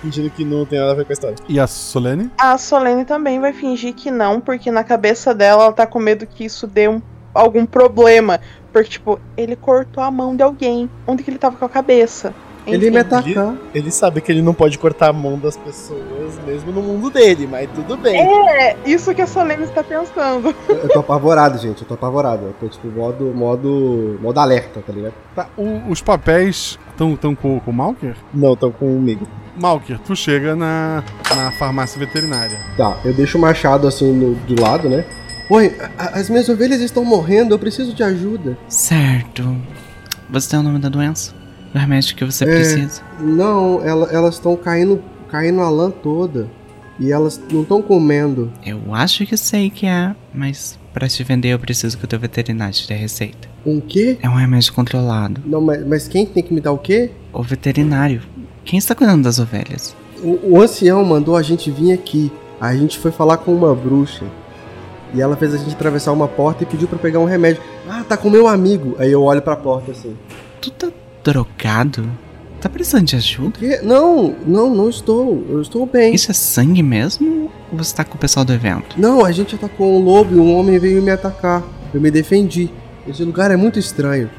fingindo que não tem nada a ver com a história. E a Solene? A Solene também vai fingir que não, porque na cabeça dela ela tá com medo que isso dê um, algum problema. Porque, tipo, ele cortou a mão de alguém. Onde que ele tava com a cabeça? Enfim. Ele, ele sabe que ele não pode cortar a mão das pessoas, mesmo no mundo dele, mas tudo bem. É, isso que a Solene está pensando. Eu tô apavorado, gente. Eu tô apavorado. Eu tô tipo modo, modo, modo alerta, tá ligado? Tá, o- os papéis estão tão com, com o Malker? Não, estão comigo. Malker, tu chega na, na farmácia veterinária. Tá, eu deixo o machado assim no- do lado, né? Oi, a- as minhas ovelhas estão morrendo, eu preciso de ajuda. Certo. Você tem o nome da doença? Do remédio que você É, precisa? Não, ela- elas estão caindo, caindo a lã toda. E elas não estão comendo. Eu acho que sei que é, mas pra te vender eu preciso que o teu veterinário te dê a receita. Um quê? É um remédio controlado. Não, mas, mas quem tem que me dar o quê? O veterinário. Quem está cuidando das ovelhas? O, o ancião mandou a gente vir aqui. A gente foi falar com uma bruxa. E ela fez a gente atravessar uma porta e pediu pra pegar um remédio. Ah, tá com meu amigo. Aí eu olho pra porta assim. Tu tá drogado? Tá precisando de ajuda? Que? Não, não, não estou. Eu estou bem. Isso é sangue mesmo? Ou você tá com o pessoal do evento? Não, a gente atacou um lobo e um homem veio me atacar. Eu me defendi. Esse lugar é muito estranho.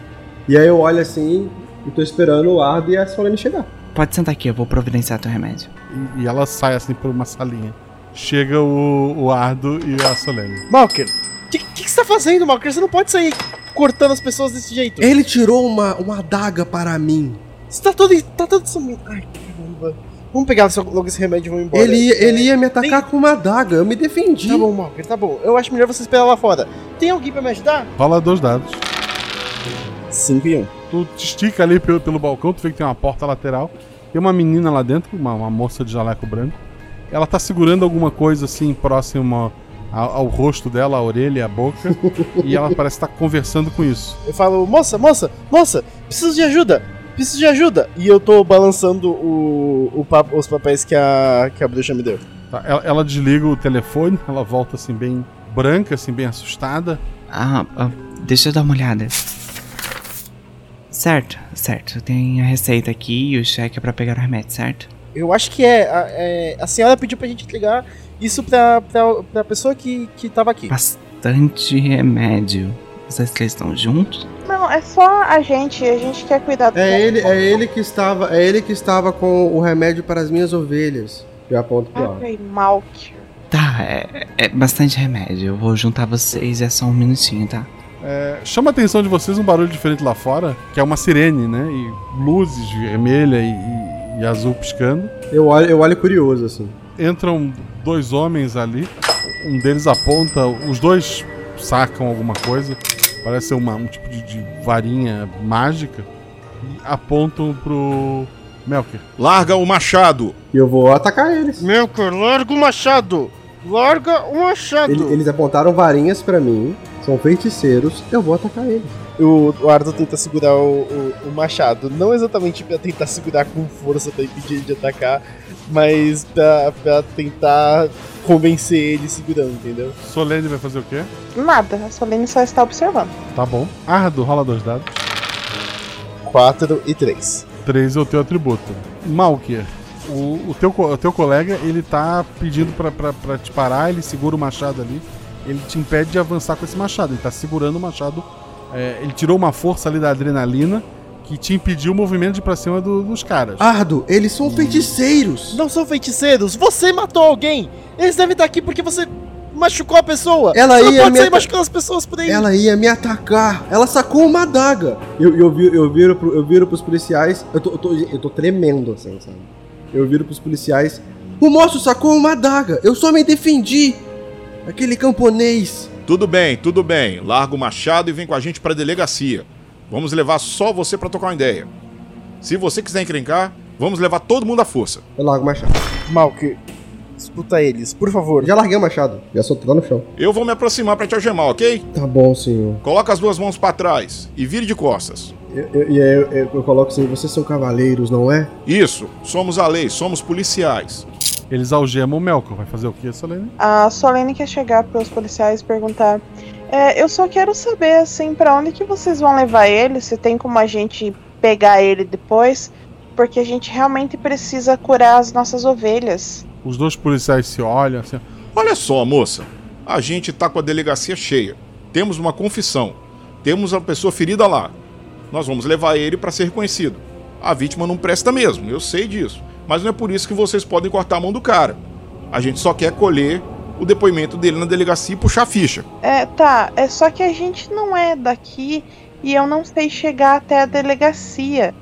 E aí eu olho assim e tô esperando o Ardo e a Solene chegar. Pode sentar aqui, eu vou providenciar teu remédio. E, e ela sai assim por uma salinha. Chega o, o Ardo e a Solene. Malker, o que, que, que você tá fazendo, Malker? Você não pode sair cortando as pessoas desse jeito. Ele tirou uma, uma adaga para mim. Você tá todo, tá todo sumido. Ai, caramba. Vamos pegar só- logo esse remédio e vamos embora. Ele, ia- ele ia me atacar com uma adaga, eu me defendi. Tá bom, Malker, tá bom. Eu acho melhor você esperar lá fora. Tem alguém pra me ajudar? Rola dois dados. 5 e 1. Um. Tu te estica ali pelo, pelo balcão, tu vê que tem uma porta lateral. Tem uma menina lá dentro, uma, uma moça de jaleco branco. Ela tá segurando alguma coisa assim próxima ao, ao rosto dela, a orelha, a boca. e ela parece estar conversando com isso. Eu falo, moça, moça, moça, preciso de ajuda. Preciso de ajuda. E eu tô balançando o, o pa- os papéis que a, que a bruxa me deu. Tá, Ela, ela desliga o telefone, ela volta assim bem branca, assim bem assustada. Ah, ah, deixa eu dar uma olhada. Certo, certo. Tem a receita aqui e o cheque é pra pegar o remédio, certo? Eu acho que é. A, é, a senhora pediu pra gente ligar isso pra, pra, pra pessoa que, que tava aqui. Bastante remédio. Vocês três estão juntos? Não, é só a gente. A gente quer cuidar do É ele, é ele que estava, é ele que estava com o remédio para as minhas ovelhas. Eu aponto pro Ardo. Ai, Malk. Tá, é, é bastante remédio. Eu vou juntar vocês, é só um minutinho, tá? É, chama a atenção de vocês um barulho diferente lá fora, que é uma sirene, né? E luzes vermelha e, e- e azul piscando. Eu olho, eu olho curioso assim. Entram dois homens ali. Um deles aponta, os dois sacam alguma coisa. Parece ser uma, um tipo de, de varinha mágica. E apontam pro Melker. Larga o machado. E eu vou atacar eles. Melkor, larga o machado! Larga o machado! Ele- eles apontaram varinhas pra mim, são feiticeiros, eu vou atacar eles. O, o Ardo tenta segurar o, o, o machado, não exatamente pra tentar segurar com força pra impedir ele de atacar, mas pra, pra tentar convencer ele segurando, entendeu? Solene vai fazer o quê? Nada, a Solene só está observando. Tá bom. Ardo, rola dois dados. 4 e 3. 3 é o teu atributo. Malkier, o, o, teu, o teu colega, ele tá pedindo pra, pra, pra te parar, ele segura o machado ali. Ele te impede de avançar com esse machado. Ele tá segurando o machado. É, ele tirou uma força ali da adrenalina que te impediu o movimento de ir pra cima do- dos caras. Ardo, eles são feiticeiros! Não são feiticeiros! Você matou alguém! Eles devem estar aqui porque você machucou a pessoa! Ela você não ia pode me sair ata- machucando as pessoas por aí! Ela ia me atacar. Ela sacou uma adaga. Eu, eu, vi- eu, viro, pro, eu viro pros policiais. Eu tô, eu, tô, eu tô tremendo assim, sabe? Eu viro pros policiais. O moço sacou uma adaga. Eu só me defendi. Aquele camponês. Tudo bem, tudo bem. Larga o machado e vem com a gente pra delegacia. Vamos levar só você pra trocar uma ideia. Se você quiser encrencar, vamos levar todo mundo à força. Eu largo o machado. Malk, escuta eles, por favor. Já larguei o machado, já soltei lá no chão. Eu vou me aproximar pra te algemar, ok? Tá bom, senhor. Coloca as duas mãos pra trás e vire de costas. E aí eu, eu, eu coloco assim, vocês são cavaleiros, não é? Isso, somos a lei, somos policiais. Eles algemam o Melkor. Vai fazer o que, Solene? A Solene quer chegar pros policiais e perguntar. É, eu só quero saber, assim, pra onde que vocês vão levar ele, se tem como a gente pegar ele depois, porque a gente realmente precisa curar as nossas ovelhas. Os dois policiais se olham assim. Olha só, moça. A gente tá com a delegacia cheia. Temos uma confissão. Temos a pessoa ferida lá. Nós vamos levar ele para ser reconhecido. A vítima não presta mesmo, eu sei disso. Mas não é por isso que vocês podem cortar a mão do cara. A gente só quer colher o depoimento dele na delegacia e puxar a ficha. É, tá, é só que a gente não é daqui e eu não sei chegar até a delegacia.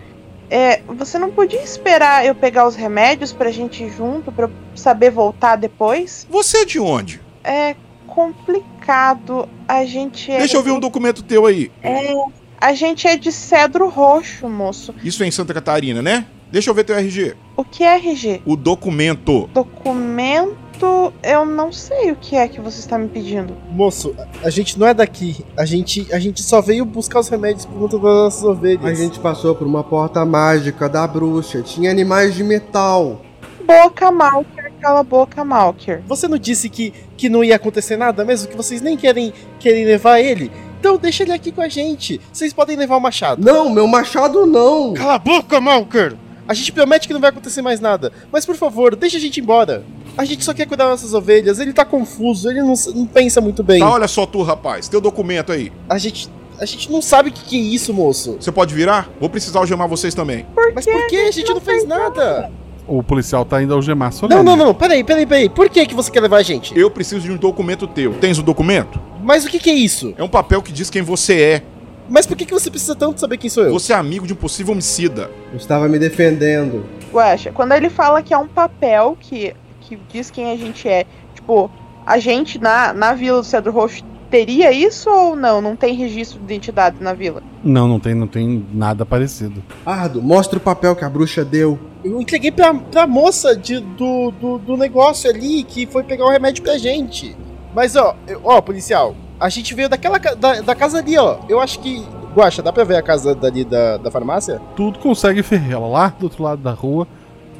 É, você não podia esperar eu pegar os remédios pra gente ir junto, pra eu saber voltar depois? Você é de onde? É complicado. A gente é. Deixa eu ver um documento teu aí. É. A gente é de cedro roxo, moço. Isso é em Santa Catarina, né? Deixa eu ver teu RG. O que é RG? O documento. Documento. Eu não sei o que é que você está me pedindo. Moço, a gente não é daqui. A gente, a gente só veio buscar os remédios por conta das nossas ovelhas. A gente passou por uma porta mágica da bruxa. Tinha animais de metal. Boca Malker, cala a boca Malker. Você não disse que, que não ia acontecer nada mesmo? Que vocês nem querem, querem levar ele? Então deixa ele aqui com a gente. Vocês podem levar o machado. Não, meu machado não. Cala a boca, Malker. A gente promete que não vai acontecer mais nada. Mas por favor, deixa a gente embora. A gente só quer cuidar das nossas ovelhas. Ele tá confuso, ele não, não pensa muito bem. Tá, olha só tu, rapaz. Teu documento aí. A gente. A gente não sabe o que, que é isso, moço. Você pode virar? Vou precisar algemar vocês também. Por Mas por que? A gente não fez nada. O policial tá indo algemar Solene. Não, não, não. Peraí, peraí, peraí. Por que, que você quer levar a gente? Eu preciso de um documento teu. Tens o documento? Mas o que, que é isso? É um papel que diz quem você é. Mas por que, que você precisa tanto saber quem sou eu? Você é amigo de um possível homicida. Eu estava me defendendo. Guaxa, quando ele fala que é um papel que, que diz quem a gente é, tipo, a gente na, na vila do Cedro Roxo teria isso ou não? Não tem registro de identidade na vila? Não, não tem, não tem nada parecido. Ardo, mostra o papel que a bruxa deu. Eu entreguei pra, pra moça de, do, do, do negócio ali que foi pegar o remédio pra gente. Mas ó, eu- ó, policial, a gente veio daquela da, da casa ali, ó. Eu acho que. Guaxa, dá pra ver a casa dali da, da farmácia? Tudo consegue ver. Ela lá do outro lado da rua,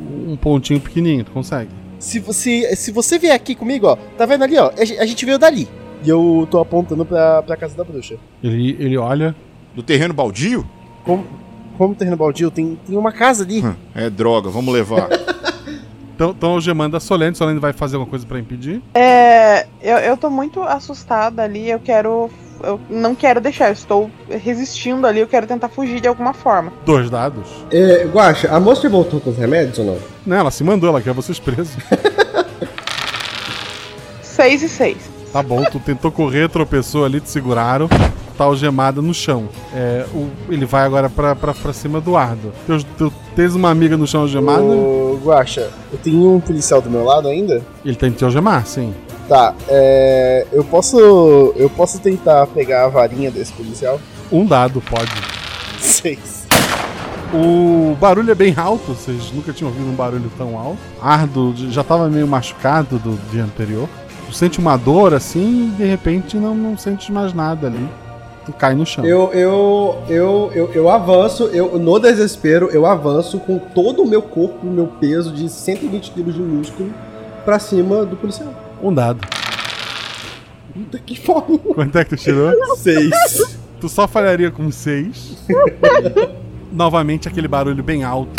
um pontinho pequenininho, tu consegue. Se você, se você vier aqui comigo, ó, tá vendo ali, ó? A gente veio dali. E eu tô apontando pra, pra casa da bruxa. Ele, ele olha. Do terreno baldio? Como, como terreno baldio, tem, tem uma casa ali. Hum, É droga, vamos levar. Estão algemando a Solene. Solene vai fazer alguma coisa pra impedir? É. Eu, eu tô muito assustada ali, eu quero. Eu não quero deixar, eu estou resistindo ali, eu quero tentar fugir de alguma forma. Dois dados. É, Guaxa, a moça voltou com os remédios ou não? Não, ela se mandou, ela quer vocês presos. 6 e 6. Tá bom, tu tentou correr, tropeçou ali, te seguraram. Tá algemada no chão. É, o- ele vai agora pra, pra, pra cima do Ardo. Teu, tens uma amiga no chão algemada? Ô, Guaxa, eu tenho um policial do meu lado ainda? Ele tem que te algemar, sim. Tá, é. Eu posso. Eu posso tentar pegar a varinha desse policial? Um dado, pode. Seis. O barulho é bem alto, vocês nunca tinham ouvido um barulho tão alto. Ardo já tava meio machucado do dia anterior. Tu sente uma dor assim e de repente não, não sentes mais nada ali. Tu cai no chão. Eu, eu, eu, eu, eu avanço, eu, no desespero, eu avanço com todo o meu corpo, o meu peso de 120 quilos de músculo pra cima do policial. Um dado. Puta que fome. Quanto é que tu tirou? Seis. Tu só falharia com seis. Novamente aquele barulho bem alto.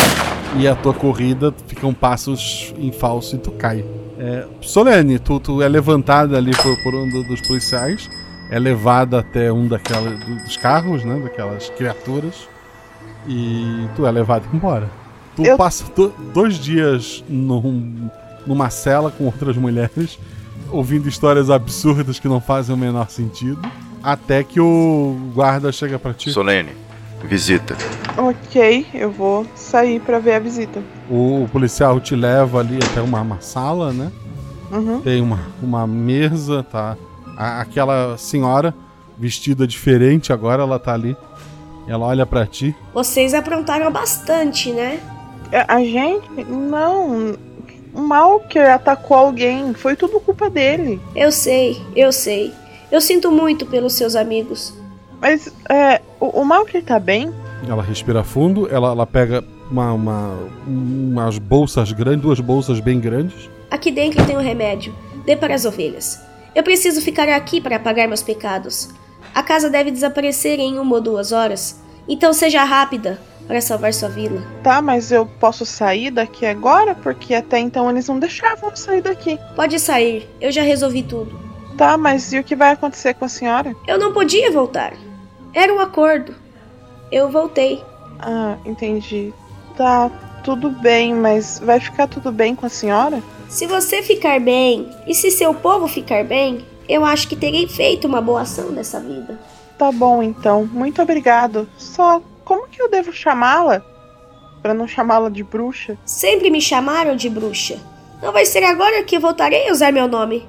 E a tua corrida ficam passos em falso e tu cai. É, Solene, tu, tu é levantada ali por, por um do- dos policiais. É levada até um daquela, do- dos carros, né? Daquelas criaturas. E tu é levado embora. Tu Eu- passa do- dois dias num- numa cela com outras mulheres, ouvindo histórias absurdas que não fazem o menor sentido. Até que o guarda chega pra ti. Solene, visita. Ok, eu vou sair pra ver a visita. O, o policial te leva ali até uma, uma sala, né? Uhum. Tem uma, uma mesa, tá? A- aquela senhora vestida diferente agora, ela tá ali. Ela olha pra ti. Vocês aprontaram bastante, né? A- A gente? Não. O Malker atacou alguém, foi tudo culpa dele. Eu sei, eu sei. Eu sinto muito pelos seus amigos. Mas, é, o, o Malker tá bem? Ela respira fundo, ela, ela pega uma, uma- umas bolsas grandes, duas bolsas bem grandes. Aqui dentro tem um remédio. Dê para as ovelhas. Eu preciso ficar aqui para apagar meus pecados. A casa deve desaparecer em uma ou duas horas. Então seja rápida para salvar sua vila. Tá, mas eu posso sair daqui agora? Porque até então eles não deixavam sair daqui. Pode sair, eu já resolvi tudo. Tá, mas e o que vai acontecer com a senhora? Eu não podia voltar. Era um acordo. Eu voltei. Ah, entendi. Tá, tudo bem, mas vai ficar tudo bem com a senhora? Se você ficar bem e se seu povo ficar bem, eu acho que terei feito uma boa ação nessa vida. Tá bom então, muito obrigado. Só como que eu devo chamá-la? Pra não chamá-la de bruxa? Sempre me chamaram de bruxa. Não vai ser agora que eu voltarei a usar meu nome.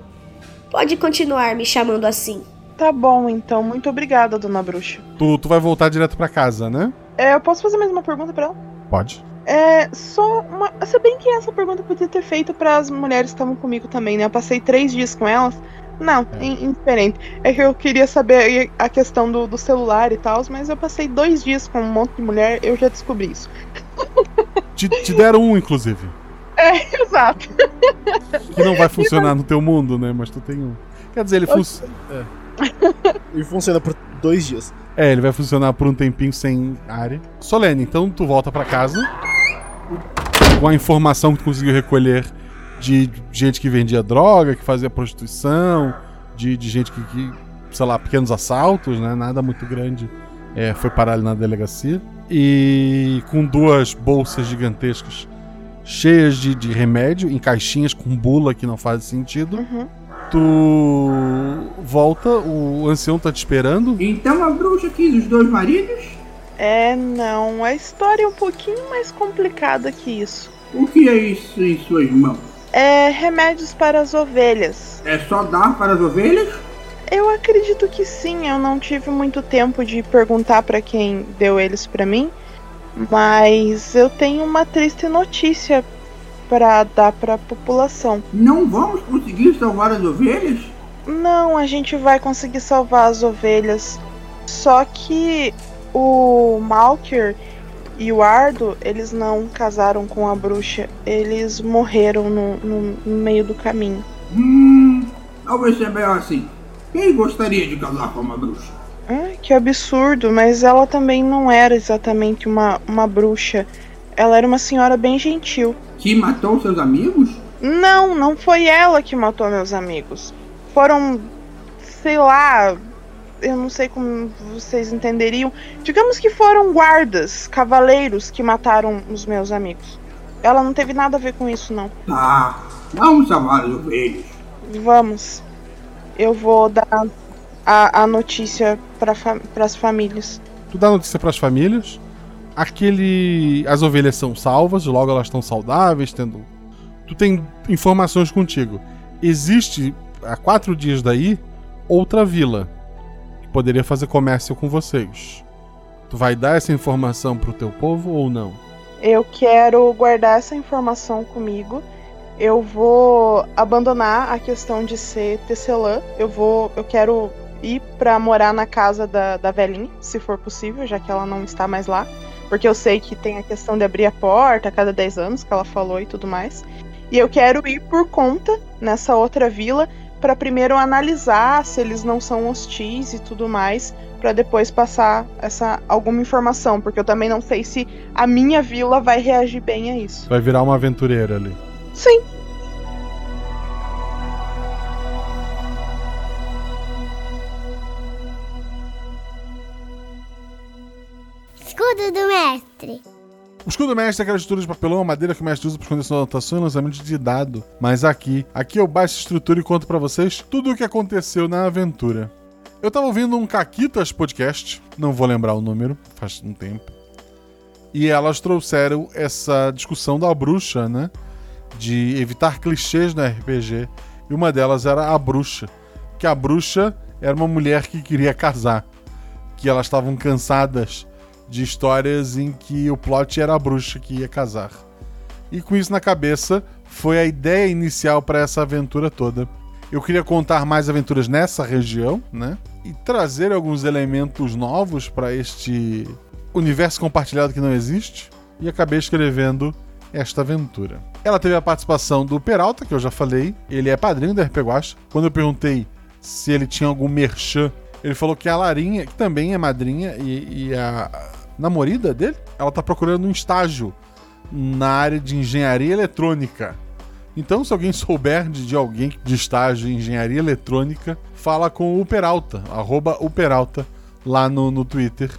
Pode continuar me chamando assim. Tá bom então, muito obrigada, dona bruxa. Tu, tu vai voltar direto pra casa, né? É, eu posso fazer mais uma pergunta pra ela? Pode. É, só uma. Se bem que essa pergunta eu podia ter feito para as mulheres que estavam comigo também, né? Eu passei três dias com elas. Não, in- indiferente. É que eu queria saber a questão do, do celular e tal, mas eu passei dois dias com um monte de mulher, eu já descobri isso. Te, te deram um, inclusive. É, exato. Que não vai funcionar no teu mundo, né? Mas tu tem um. Quer dizer, ele funciona. Ele funciona por dois dias. É, ele vai funcionar por um tempinho sem área. Solene, então tu volta pra casa com a informação que tu conseguiu recolher de gente que vendia droga, que fazia prostituição, de, de gente que, que, sei lá, pequenos assaltos, né? Nada muito grande. É, foi parar ali na delegacia. E com duas bolsas gigantescas cheias de, de remédio, em caixinhas com bula que não faz sentido. Uhum. Tu volta, o ancião tá te esperando. Então a bruxa quis os dois maridos? É, não. A história é um pouquinho mais complicada que isso. O que é isso em suas mãos? É remédios para as ovelhas. É só dar para as ovelhas? Eu acredito que sim. Eu não tive muito tempo de perguntar para quem deu eles para mim, mas eu tenho uma triste notícia para dar para a população. Não vamos conseguir salvar as ovelhas? Não, a gente vai conseguir salvar as ovelhas. Só que o Malker e o Ardo, eles não casaram com a bruxa. Eles morreram no, no- no meio do caminho. Hum, talvez seja melhor assim. Quem gostaria de casar com uma bruxa? Ai, que absurdo, mas ela também não era exatamente uma, uma bruxa. Ela era uma senhora bem gentil. Que matou seus amigos? Não, não foi ela que matou meus amigos. Foram, sei lá, eu não sei como vocês entenderiam. Digamos que foram guardas, cavaleiros que mataram os meus amigos. Ela não teve nada a ver com isso, não. Tá, vamos salvar as ovelhas. Vamos. Eu vou dar a, a notícia para as famílias. Tu dá notícia pras famílias. Aquele. As ovelhas são salvas, logo elas estão saudáveis, tendo. Tu tem informações contigo. Existe, há quatro dias daí, outra vila que poderia fazer comércio com vocês. Tu vai dar essa informação pro teu povo ou não? Eu quero guardar essa informação comigo. Eu vou abandonar a questão de ser tecelã. Eu vou, eu quero ir pra morar na casa da, da velhinha, se for possível, já que ela não está mais lá. Porque eu sei que tem a questão de abrir a porta a cada 10 anos, que ela falou e tudo mais. E eu quero ir por conta nessa outra vila para primeiro analisar se eles não são hostis e tudo mais, para depois passar essa alguma informação, porque eu também não sei se a minha vila vai reagir bem a isso. Vai virar uma aventureira ali. Sim. Escudo do mestre. O escudo mestre é aquela estrutura de papelão ou madeira que o mestre usa para esconder suas anotações e lançamentos de dado. Mas aqui, aqui eu baixo a estrutura e conto pra vocês tudo o que aconteceu na aventura. Eu tava ouvindo um Caquitas podcast, não vou lembrar o número, faz um tempo. E elas trouxeram essa discussão da bruxa, né? De evitar clichês no RPG. E uma delas era a bruxa. Que a bruxa era uma mulher que queria casar. Que elas estavam cansadas de histórias em que o plot era a bruxa que ia casar. E com isso na cabeça, foi a ideia inicial para essa aventura toda. Eu queria contar mais aventuras nessa região, né? E trazer alguns elementos novos para este universo compartilhado que não existe. E acabei escrevendo esta aventura. Ela teve a participação do Peralta, que eu já falei. Ele é padrinho da RP Guacha. Quando eu perguntei se ele tinha algum merchan, ele falou que a Larinha, que também é madrinha, e, e a namorada dele, ela tá procurando um estágio na área de engenharia eletrônica. Então, se alguém souber de, de alguém de estágio em engenharia eletrônica, fala com o Peralta, arroba o Peralta, lá no, no Twitter.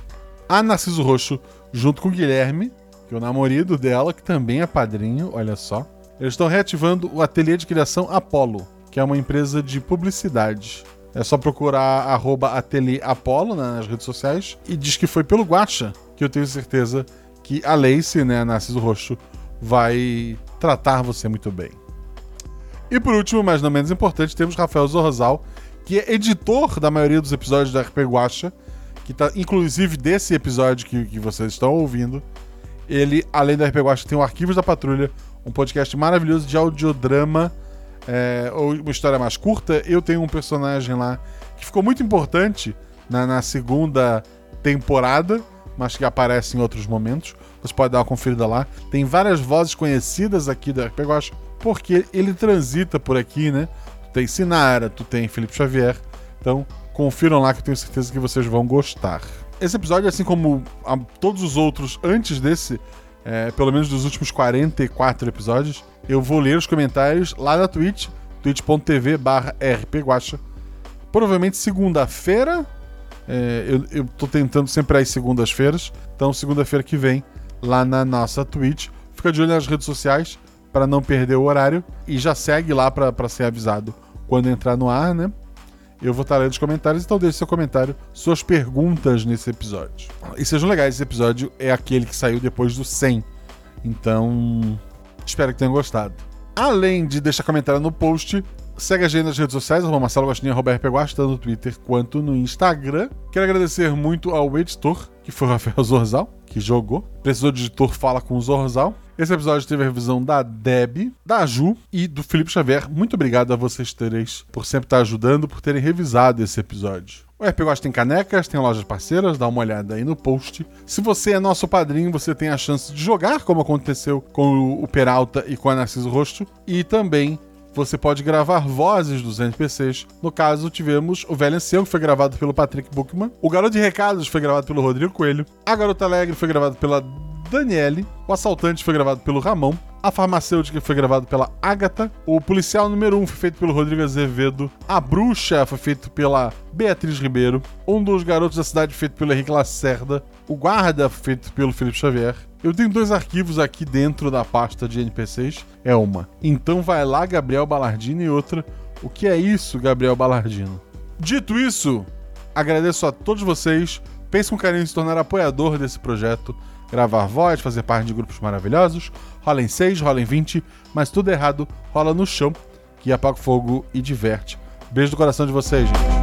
A Narciso Roxo, junto com o Guilherme, que é o namorado dela, que também é padrinho, olha só. Eles estão reativando o ateliê de criação Apollo, que é uma empresa de publicidade. É só procurar ateliê Apollo nas redes sociais e diz que foi pelo Guacha que eu tenho certeza que a Lacey, né, Narciso Roxo, vai tratar você muito bem. E por último, mas não menos importante, temos Rafael Zorzal, que é editor da maioria dos episódios da RP Guacha, que tá inclusive desse episódio que, que vocês estão ouvindo. Ele, além da RP Guacha, tem o Arquivos da Patrulha, um podcast maravilhoso de audiodrama, é, ou uma história mais curta. Eu tenho um personagem lá que ficou muito importante na, na segunda temporada, mas que aparece em outros momentos. Você pode dar uma conferida lá. Tem várias vozes conhecidas aqui da RP Guacha, porque ele transita por aqui, né? Tu tem Sinara, tu tem Felipe Xavier. Então, confiram lá que eu tenho certeza que vocês vão gostar. Esse episódio, assim como todos os outros antes desse, é, pelo menos dos últimos 44 episódios, eu vou ler os comentários lá na Twitch, twitch.tv barra rpguacha. Provavelmente segunda-feira, é, eu, eu tô tentando sempre às segundas-feiras, então segunda-feira que vem, lá na nossa Twitch. Fica de olho nas redes sociais para não perder o horário e já segue lá para ser avisado quando entrar no ar, né? Eu vou estar lendo os comentários, então deixe seu comentário, suas perguntas nesse episódio. E sejam legais, esse episódio é aquele que saiu depois do 100. Então, espero que tenham gostado. Além de deixar comentário no post, segue a gente nas redes sociais, arroba Marcelo Gostinho, arroba RP Guaxa, tanto no Twitter quanto no Instagram. Quero agradecer muito ao editor, que foi o Rafael Zorzal, que jogou. Precisou de editor, fala com o Zorzal. Esse episódio teve a revisão da Deb, da Ju e do Felipe Xavier. Muito obrigado a vocês três por sempre estar ajudando, por terem revisado esse episódio. O RP Guacha tem canecas, tem lojas parceiras, dá uma olhada aí no post. Se você é nosso padrinho, você tem a chance de jogar, como aconteceu com o Peralta e com a Narciso Rosto. E também você pode gravar vozes dos NPCs. No caso, tivemos o Velho Ancião, que foi gravado pelo Patrick Buchmann. O Garoto de Recados foi gravado pelo Rodrigo Coelho. A Garota Alegre foi gravado pela Daniele. O Assaltante foi gravado pelo Ramon. A Farmacêutica foi gravado pela Agatha. O Policial número 1 foi feito pelo Rodrigo Azevedo. A Bruxa foi feito pela Beatriz Ribeiro. Um dos Garotos da Cidade feito pelo Henrique Lacerda. O Guarda foi feito pelo Felipe Xavier. Eu tenho dois arquivos aqui dentro da pasta de NPCs. É uma. Então vai lá, Gabriel Balardino, e outra. O que é isso, Gabriel Balardino? Dito isso, agradeço a todos vocês. Pense com carinho em se tornar apoiador desse projeto gravar voz, fazer parte de grupos maravilhosos. Rola em 6, rola em 20, mas tudo errado rola no chão, que apaga o fogo e diverte. Beijo do coração de vocês, gente.